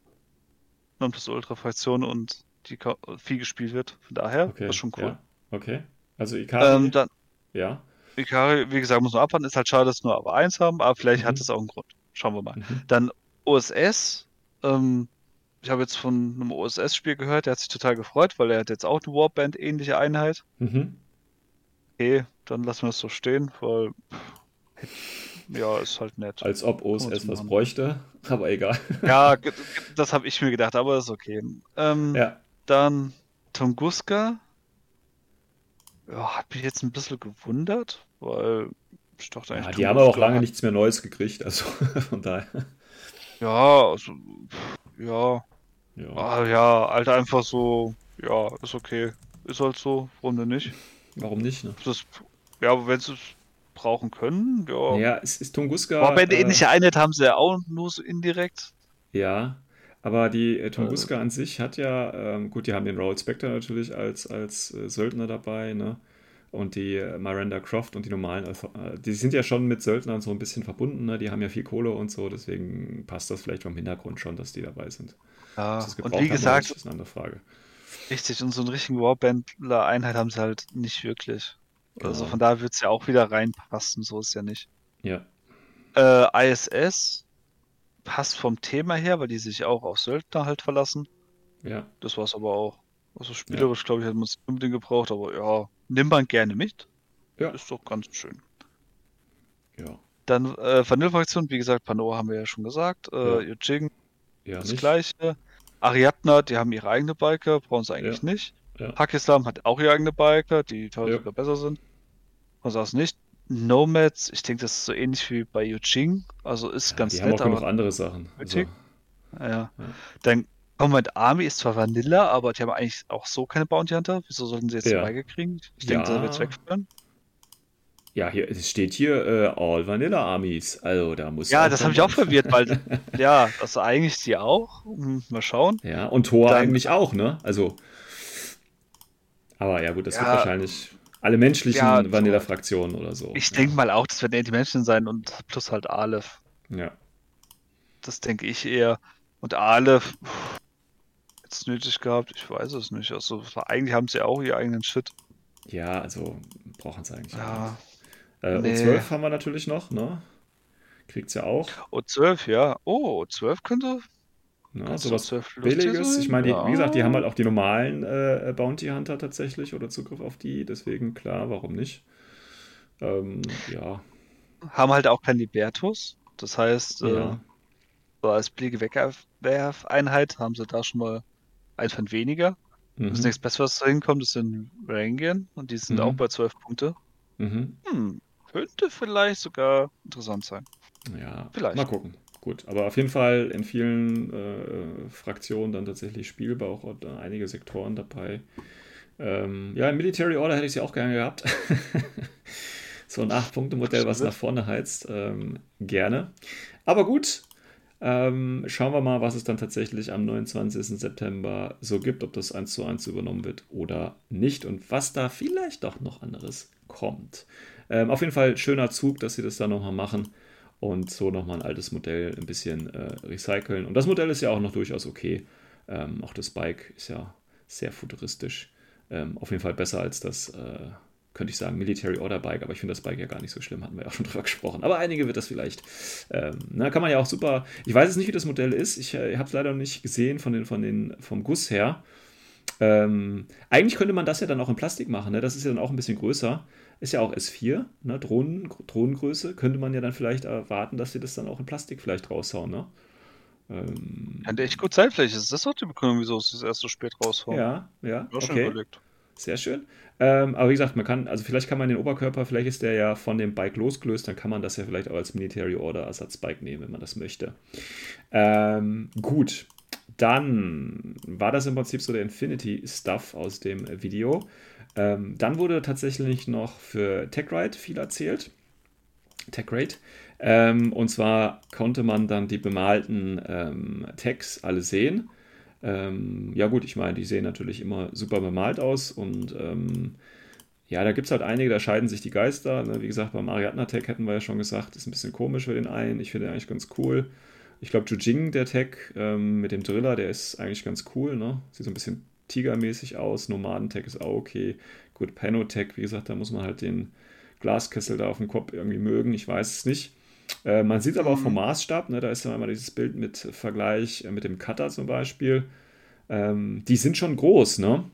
Nonplusultra-Fraktion und die viel gespielt wird. Von daher, okay, das ist schon cool. Okay. Also Ikari. Ähm, dann, ja. Ikari, wie gesagt, muss man abwarten. Ist halt schade, dass wir nur aber eins haben, aber vielleicht mhm. hat das auch einen Grund. Schauen wir mal. Mhm. Dann OSS. Ähm, ich habe jetzt von einem OSS-Spiel gehört, der hat sich total gefreut, weil er hat jetzt auch eine Warband-ähnliche Einheit. Mhm. Okay, dann lassen wir es so stehen, weil ja, ist halt nett. Als ob OSS was bräuchte, aber egal. Ja, das habe ich mir gedacht, aber ist okay. Ähm, ja. Dann Tunguska. Ja, hat mich jetzt ein bisschen gewundert, weil ich dachte eigentlich. Ja, die haben aber auch lange nichts mehr Neues gekriegt, also von daher. Ja, also, ja. Ja. Ah, ja, Alter, einfach so, ja, ist okay. Ist halt so, warum denn nicht? Warum nicht, ne? Das, ja, wenn sie es brauchen können, ja. Ja, es ist Tunguska. Aber eine äh, ähnliche Einheit haben sie ja auch nur so indirekt. Ja, aber die äh, Tunguska äh. an sich hat ja, ähm, gut, die haben den Raoul Spectre natürlich als, als äh, Söldner dabei, ne? Und die Miranda Croft und die normalen, also, äh, die sind ja schon mit Söldnern so ein bisschen verbunden, ne? Die haben ja viel Kohle und so, deswegen passt das vielleicht vom Hintergrund schon, dass die dabei sind. Ja, und wie gesagt, ist eine andere Frage. Richtig, und so einen richtigen Warbandler-Einheit haben sie halt nicht wirklich. Genau. Also von daher wird es ja auch wieder reinpassen, so ist ja nicht. Ja. Äh, ISS passt vom Thema her, weil die sich auch auf Söldner halt verlassen. Ja. Das war es aber auch. Also spielerisch, ja. glaube ich, hätte man es unbedingt gebraucht, aber ja, nimmt man gerne mit. Ja. Ist doch ganz schön. Ja. Dann äh, Vanille-Fraktion, wie gesagt, Panoa haben wir ja schon gesagt. Äh, ja. Yujing, ja, das nicht. gleiche. Ariadna, die haben ihre eigene Biker, brauchen sie eigentlich ja. nicht. Ja. Pakistan hat auch ihre eigene Biker, die teilweise sogar besser sind. Und sagst nicht. Nomads, ich denke, das ist so ähnlich wie bei Yuching. Also ist ganz die nett. Die haben auch noch andere Sachen. Also, ja. ja. Dann Command Army ist zwar Vanilla, aber die haben eigentlich auch so keine Bounty Hunter. Wieso sollten sie jetzt ja. kriegen? Ich denke, ja. das wird es wegführen. Ja, hier es steht hier äh, All Vanilla Armies. Also da muss Ja, das habe ich auch verwirrt, weil ja, also eigentlich die auch. Hm, mal schauen. Ja, und Thor Dann, eigentlich auch, ne? Also aber ja gut, das ja, wird wahrscheinlich alle menschlichen ja, Vanilla-Fraktionen oder so. Ich denke mal auch, das werden die Menschen sein und plus halt Aleph. Ja. Das denke ich eher. Und Aleph jetzt nötig gehabt, ich weiß es nicht. Also eigentlich haben sie auch ihren eigenen Shit. Ja, also brauchen sie eigentlich ja. Äh, nee. O12 haben wir natürlich noch, ne? Kriegt's ja auch. O12, ja. Oh, O12 könnte Ne, sowas Billiges. Ich meine, ja. wie gesagt, die haben halt auch die normalen äh, Bounty Hunter tatsächlich oder Zugriff auf die, deswegen klar, warum nicht? Ähm, ja. Haben halt auch kein Libertus. Das heißt, ja. äh, so als Bliege-Wegwerf-Einheit haben sie da schon mal ein von weniger. Mhm. Das nächste Beste, was da hinkommt, das sind Rangian und die sind mhm. auch bei 12 Punkte. Mhm. Hm, könnte vielleicht sogar interessant sein. Ja, vielleicht. Mal gucken. Gut, aber auf jeden Fall in vielen äh, Fraktionen dann tatsächlich spielbar, auch einige Sektoren dabei. Ähm, ja, im Military Order hätte ich sie auch gerne gehabt. so ein 8-Punkte-Modell, was nach vorne heizt. Ähm, gerne. Aber gut, ähm, schauen wir mal, was es dann tatsächlich am 29. September so gibt, ob das 1 zu 1 übernommen wird oder nicht und was da vielleicht doch noch anderes kommt. Ähm, auf jeden Fall schöner Zug, dass sie das da nochmal machen und so nochmal ein altes Modell ein bisschen äh, recyceln. Und das Modell ist ja auch noch durchaus okay. Ähm, auch das Bike ist ja sehr futuristisch. Ähm, auf jeden Fall besser als das, äh, könnte ich sagen, Military Order Bike, aber ich finde das Bike ja gar nicht so schlimm, hatten wir ja auch schon drüber gesprochen. Aber einige wird das vielleicht. Ähm, na, kann man ja auch super. Ich weiß jetzt nicht, wie das Modell ist. Ich äh, habe es leider noch nicht gesehen von den, von den, vom Guss her. Ähm, eigentlich könnte man das ja dann auch in Plastik machen, ne? Das ist ja dann auch ein bisschen größer. Ist ja auch S4, ne? Drohnen, Drohnengröße. Könnte man ja dann vielleicht erwarten, dass sie das dann auch in Plastik vielleicht raushauen, ne? Ähm, ja, echt gut Zeit vielleicht. Ist das auch die Begründung, wieso es erst so spät raushauen? Ja, ja. Okay. Überlegt. Sehr schön. Ähm, aber wie gesagt, man kann, also vielleicht kann man den Oberkörper, vielleicht ist der ja von dem Bike losgelöst, dann kann man das ja vielleicht auch als Military Order Ersatzbike nehmen, wenn man das möchte. Ähm, gut, dann war das im Prinzip so der Infinity-Stuff aus dem Video. Ähm, dann wurde tatsächlich noch für TechRide viel erzählt. TechRate. Ähm, und zwar konnte man dann die bemalten ähm, Tags alle sehen. Ähm, ja gut, ich meine, die sehen natürlich immer super bemalt aus und ähm, ja, da gibt es halt einige, da scheiden sich die Geister. Ne? Wie gesagt, beim Ariadna-Tag hätten wir ja schon gesagt, ist ein bisschen komisch für den einen. Ich finde den eigentlich ganz cool. Ich glaube, Jujing, der Tag ähm, mit dem Driller, der ist eigentlich ganz cool. Ne? Sieht so ein bisschen tigermäßig aus. Nomaden-Tag ist auch okay. Gut, Pano-Tag, wie gesagt, da muss man halt den Glaskessel da auf dem Kopf irgendwie mögen. Ich weiß es nicht. Äh, man sieht aber auch vom mhm. Maßstab, ne, da ist ja immer dieses Bild mit Vergleich äh, mit dem Cutter zum Beispiel. Ähm, die sind schon groß, ne?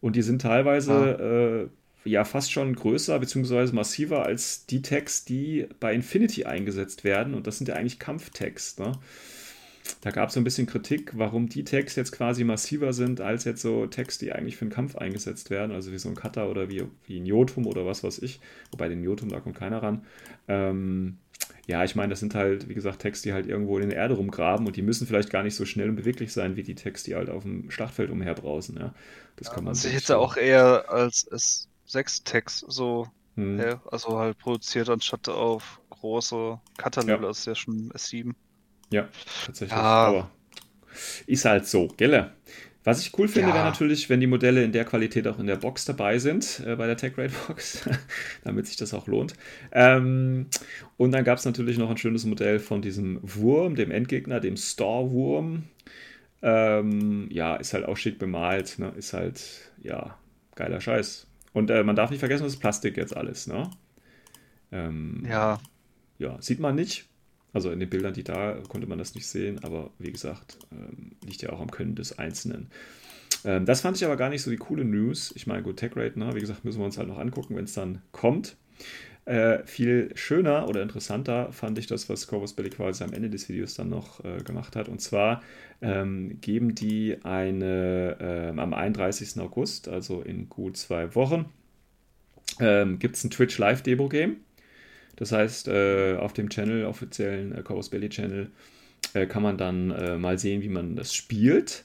Und die sind teilweise ah. äh, ja fast schon größer bzw. massiver als die Tags, die bei Infinity eingesetzt werden. Und das sind ja eigentlich Kampftags. Ne? Da gab es so ein bisschen Kritik, warum die Tags jetzt quasi massiver sind als jetzt so Tags, die eigentlich für den Kampf eingesetzt werden. Also wie so ein Cutter oder wie, wie ein Jotum oder was weiß ich. Wobei den Jotum, da kommt keiner ran. Ähm, ja, ich meine, das sind halt, wie gesagt, Tags, die halt irgendwo in der Erde rumgraben und die müssen vielleicht gar nicht so schnell und beweglich sein wie die Tags, die halt auf dem Schlachtfeld umherbrausen. Ja, das ja, kann man. sich jetzt auch eher als s 6 Tags so, hm. ja, also halt produziert anstatt auf große Cutter-Level, ja. das ist ja schon S7. Ja, tatsächlich. Ja. Aber ist halt so, gell? Was ich cool finde, ja. wäre natürlich, wenn die Modelle in der Qualität auch in der Box dabei sind, äh, bei der Tech Rate Box, damit sich das auch lohnt. Ähm, und dann gab es natürlich noch ein schönes Modell von diesem Wurm, dem Endgegner, dem Store-Wurm. Ähm, ja, ist halt auch schick bemalt, ne? ist halt, ja, geiler Scheiß. Und äh, man darf nicht vergessen, das ist Plastik jetzt alles, ne? Ähm, ja. Ja, sieht man nicht, also in den Bildern, die da, konnte man das nicht sehen, aber wie gesagt, ähm, liegt ja auch am Können des Einzelnen. Ähm, das fand ich aber gar nicht so die coole News. Ich meine, gut, TechRate, ne, wie gesagt, müssen wir uns halt noch angucken, wenn es dann kommt. Äh, viel schöner oder interessanter fand ich das, was Corvus Belli quasi am Ende des Videos dann noch äh, gemacht hat. Und zwar ähm, geben die eine äh, am 31. August, also in gut zwei Wochen, ähm, gibt es ein Twitch Live Demo Game. Das heißt, äh, auf dem Channel, offiziellen äh, Chorus Belly Channel, äh, kann man dann äh, mal sehen, wie man das spielt.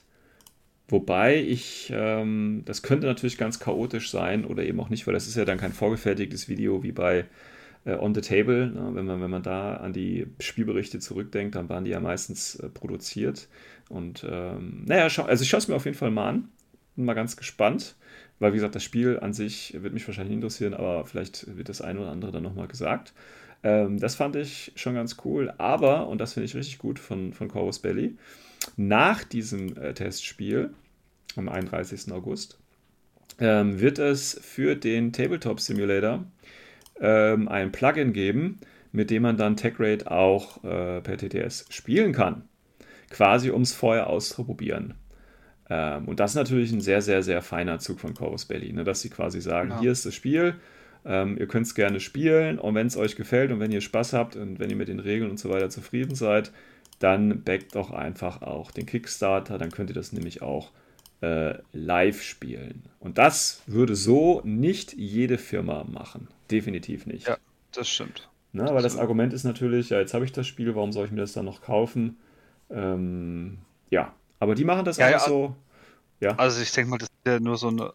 Wobei ich, ähm, das könnte natürlich ganz chaotisch sein oder eben auch nicht, weil das ist ja dann kein vorgefertigtes Video wie bei äh, On the Table. Ne? Wenn, man, wenn man da an die Spielberichte zurückdenkt, dann waren die ja meistens äh, produziert. Und ähm, naja, also ich schaue es mir auf jeden Fall mal an. Bin mal ganz gespannt. Weil, wie gesagt, das Spiel an sich wird mich wahrscheinlich interessieren, aber vielleicht wird das eine oder andere dann nochmal gesagt. Ähm, das fand ich schon ganz cool. Aber, und das finde ich richtig gut von, von Corvus Belly, nach diesem äh, Testspiel am 31. August ähm, wird es für den Tabletop Simulator ähm, ein Plugin geben, mit dem man dann TechRate auch äh, per TTS spielen kann. Quasi um es vorher auszuprobieren. Ähm, und das ist natürlich ein sehr, sehr, sehr feiner Zug von Corvus Belly, ne? dass sie quasi sagen, ja. hier ist das Spiel, ähm, ihr könnt es gerne spielen und wenn es euch gefällt und wenn ihr Spaß habt und wenn ihr mit den Regeln und so weiter zufrieden seid, dann backt doch einfach auch den Kickstarter, dann könnt ihr das nämlich auch äh, live spielen. Und das würde so nicht jede Firma machen. Definitiv nicht. Ja, das stimmt. Na, weil das Argument ist natürlich, ja, jetzt habe ich das Spiel, warum soll ich mir das dann noch kaufen? Ähm, ja, aber die machen das ja, ja, so. Ja. Also ich denke mal, das wird ja nur so eine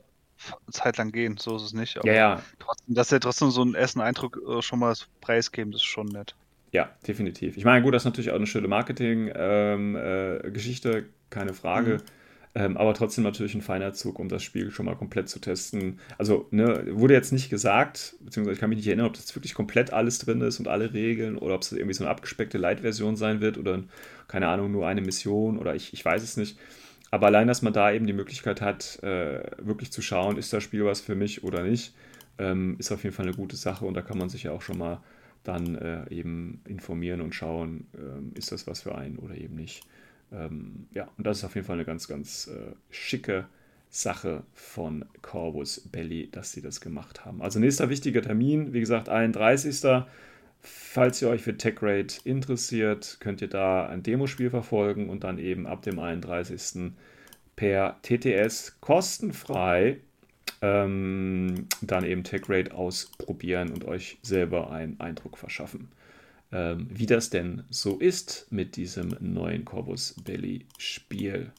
Zeit lang gehen, so ist es nicht. Aber ja, ja. Trotzdem, dass er trotzdem so einen ersten Eindruck äh, schon mal preisgeben, das ist schon nett. Ja, definitiv. Ich meine, gut, das ist natürlich auch eine schöne Marketing-Geschichte, ähm, äh, keine Frage. Mhm. Ähm, aber trotzdem natürlich ein feiner Zug, um das Spiel schon mal komplett zu testen. Also, ne, wurde jetzt nicht gesagt, beziehungsweise ich kann mich nicht erinnern, ob das wirklich komplett alles drin ist und alle Regeln oder ob es irgendwie so eine abgespeckte Light-Version sein wird oder, keine Ahnung, nur eine Mission oder ich, ich weiß es nicht. Aber allein, dass man da eben die Möglichkeit hat, äh, wirklich zu schauen, ist das Spiel was für mich oder nicht, ähm, ist auf jeden Fall eine gute Sache und da kann man sich ja auch schon mal dann äh, eben informieren und schauen, ähm, ist das was für einen oder eben nicht. Ähm, ja, und das ist auf jeden Fall eine ganz, ganz äh, schicke Sache von Corvus Belly, dass sie das gemacht haben. Also nächster wichtiger Termin, wie gesagt, 31. Falls ihr euch für TechRate interessiert, könnt ihr da ein Demospiel verfolgen und dann eben ab dem 31. per TTS kostenfrei ähm, dann eben TechRate ausprobieren und euch selber einen Eindruck verschaffen, ähm, wie das denn so ist mit diesem neuen Corvus Belly Spiel.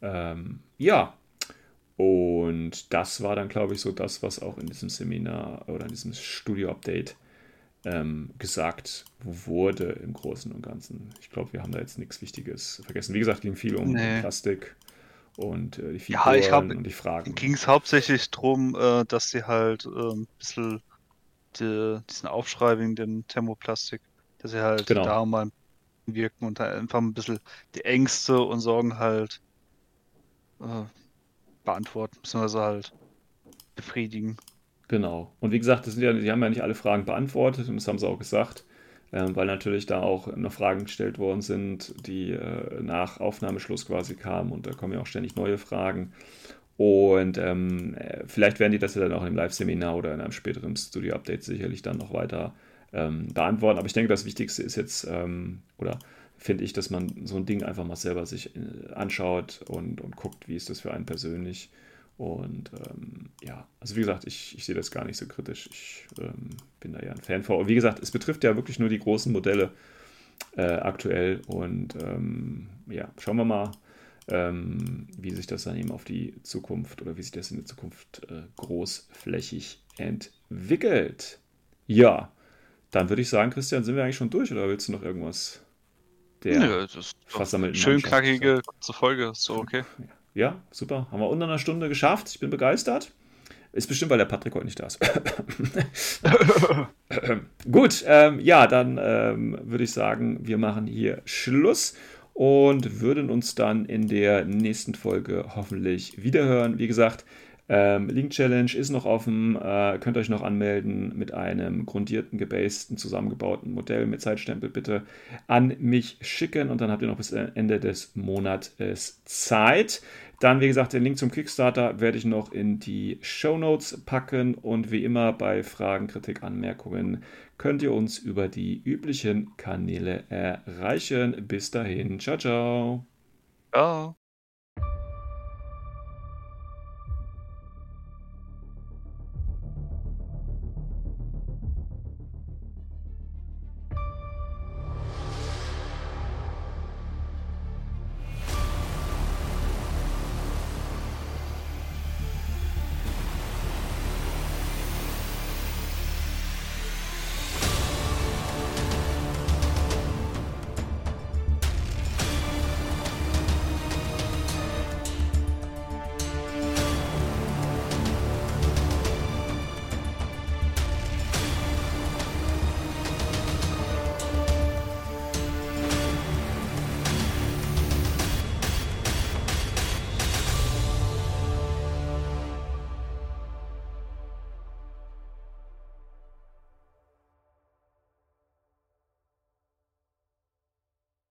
Ähm, ja, und das war dann, glaube ich, so das, was auch in diesem Seminar oder in diesem Studio-Update ähm, gesagt wurde im Großen und Ganzen. Ich glaube, wir haben da jetzt nichts Wichtiges vergessen. Wie gesagt, ging viel um nee. Plastik und äh, die Figuren ja, ich hab, und die Fragen. Ging es hauptsächlich darum, äh, dass sie halt äh, ein bisschen die, diesen Aufschrei wegen dem Thermoplastik, dass sie halt genau. da mal wirken und einfach ein bisschen die Ängste und Sorgen halt äh, beantworten, beziehungsweise halt befriedigen. Genau. Und wie gesagt, das sind ja, die haben ja nicht alle Fragen beantwortet und das haben sie auch gesagt, äh, weil natürlich da auch noch Fragen gestellt worden sind, die äh, nach Aufnahmeschluss quasi kamen und da kommen ja auch ständig neue Fragen. Und ähm, äh, vielleicht werden die das ja dann auch im Live-Seminar oder in einem späteren Studio-Update sicherlich dann noch weiter ähm, beantworten. Aber ich denke, das Wichtigste ist jetzt, ähm, oder finde ich, dass man so ein Ding einfach mal selber sich äh, anschaut und, und guckt, wie ist das für einen persönlich. Und ähm, ja, also wie gesagt, ich, ich sehe das gar nicht so kritisch. Ich ähm, bin da ja ein Fan vor. Und wie gesagt, es betrifft ja wirklich nur die großen Modelle äh, aktuell. Und ähm, ja, schauen wir mal, ähm, wie sich das dann eben auf die Zukunft oder wie sich das in der Zukunft äh, großflächig entwickelt. Ja, dann würde ich sagen, Christian, sind wir eigentlich schon durch oder willst du noch irgendwas der Nö, das ist versammelten Schön knackige kurze Folge, so okay. Ja, super. Haben wir unter einer Stunde geschafft. Ich bin begeistert. Ist bestimmt, weil der Patrick heute nicht da ist. Gut, ähm, ja, dann ähm, würde ich sagen, wir machen hier Schluss und würden uns dann in der nächsten Folge hoffentlich wiederhören. Wie gesagt, ähm, Link Challenge ist noch offen, äh, könnt euch noch anmelden mit einem grundierten, gebasten, zusammengebauten Modell mit Zeitstempel bitte an mich schicken und dann habt ihr noch bis Ende des Monats Zeit. Dann, wie gesagt, den Link zum Kickstarter werde ich noch in die Show Notes packen und wie immer bei Fragen, Kritik, Anmerkungen könnt ihr uns über die üblichen Kanäle erreichen. Bis dahin, ciao, ciao. Ciao.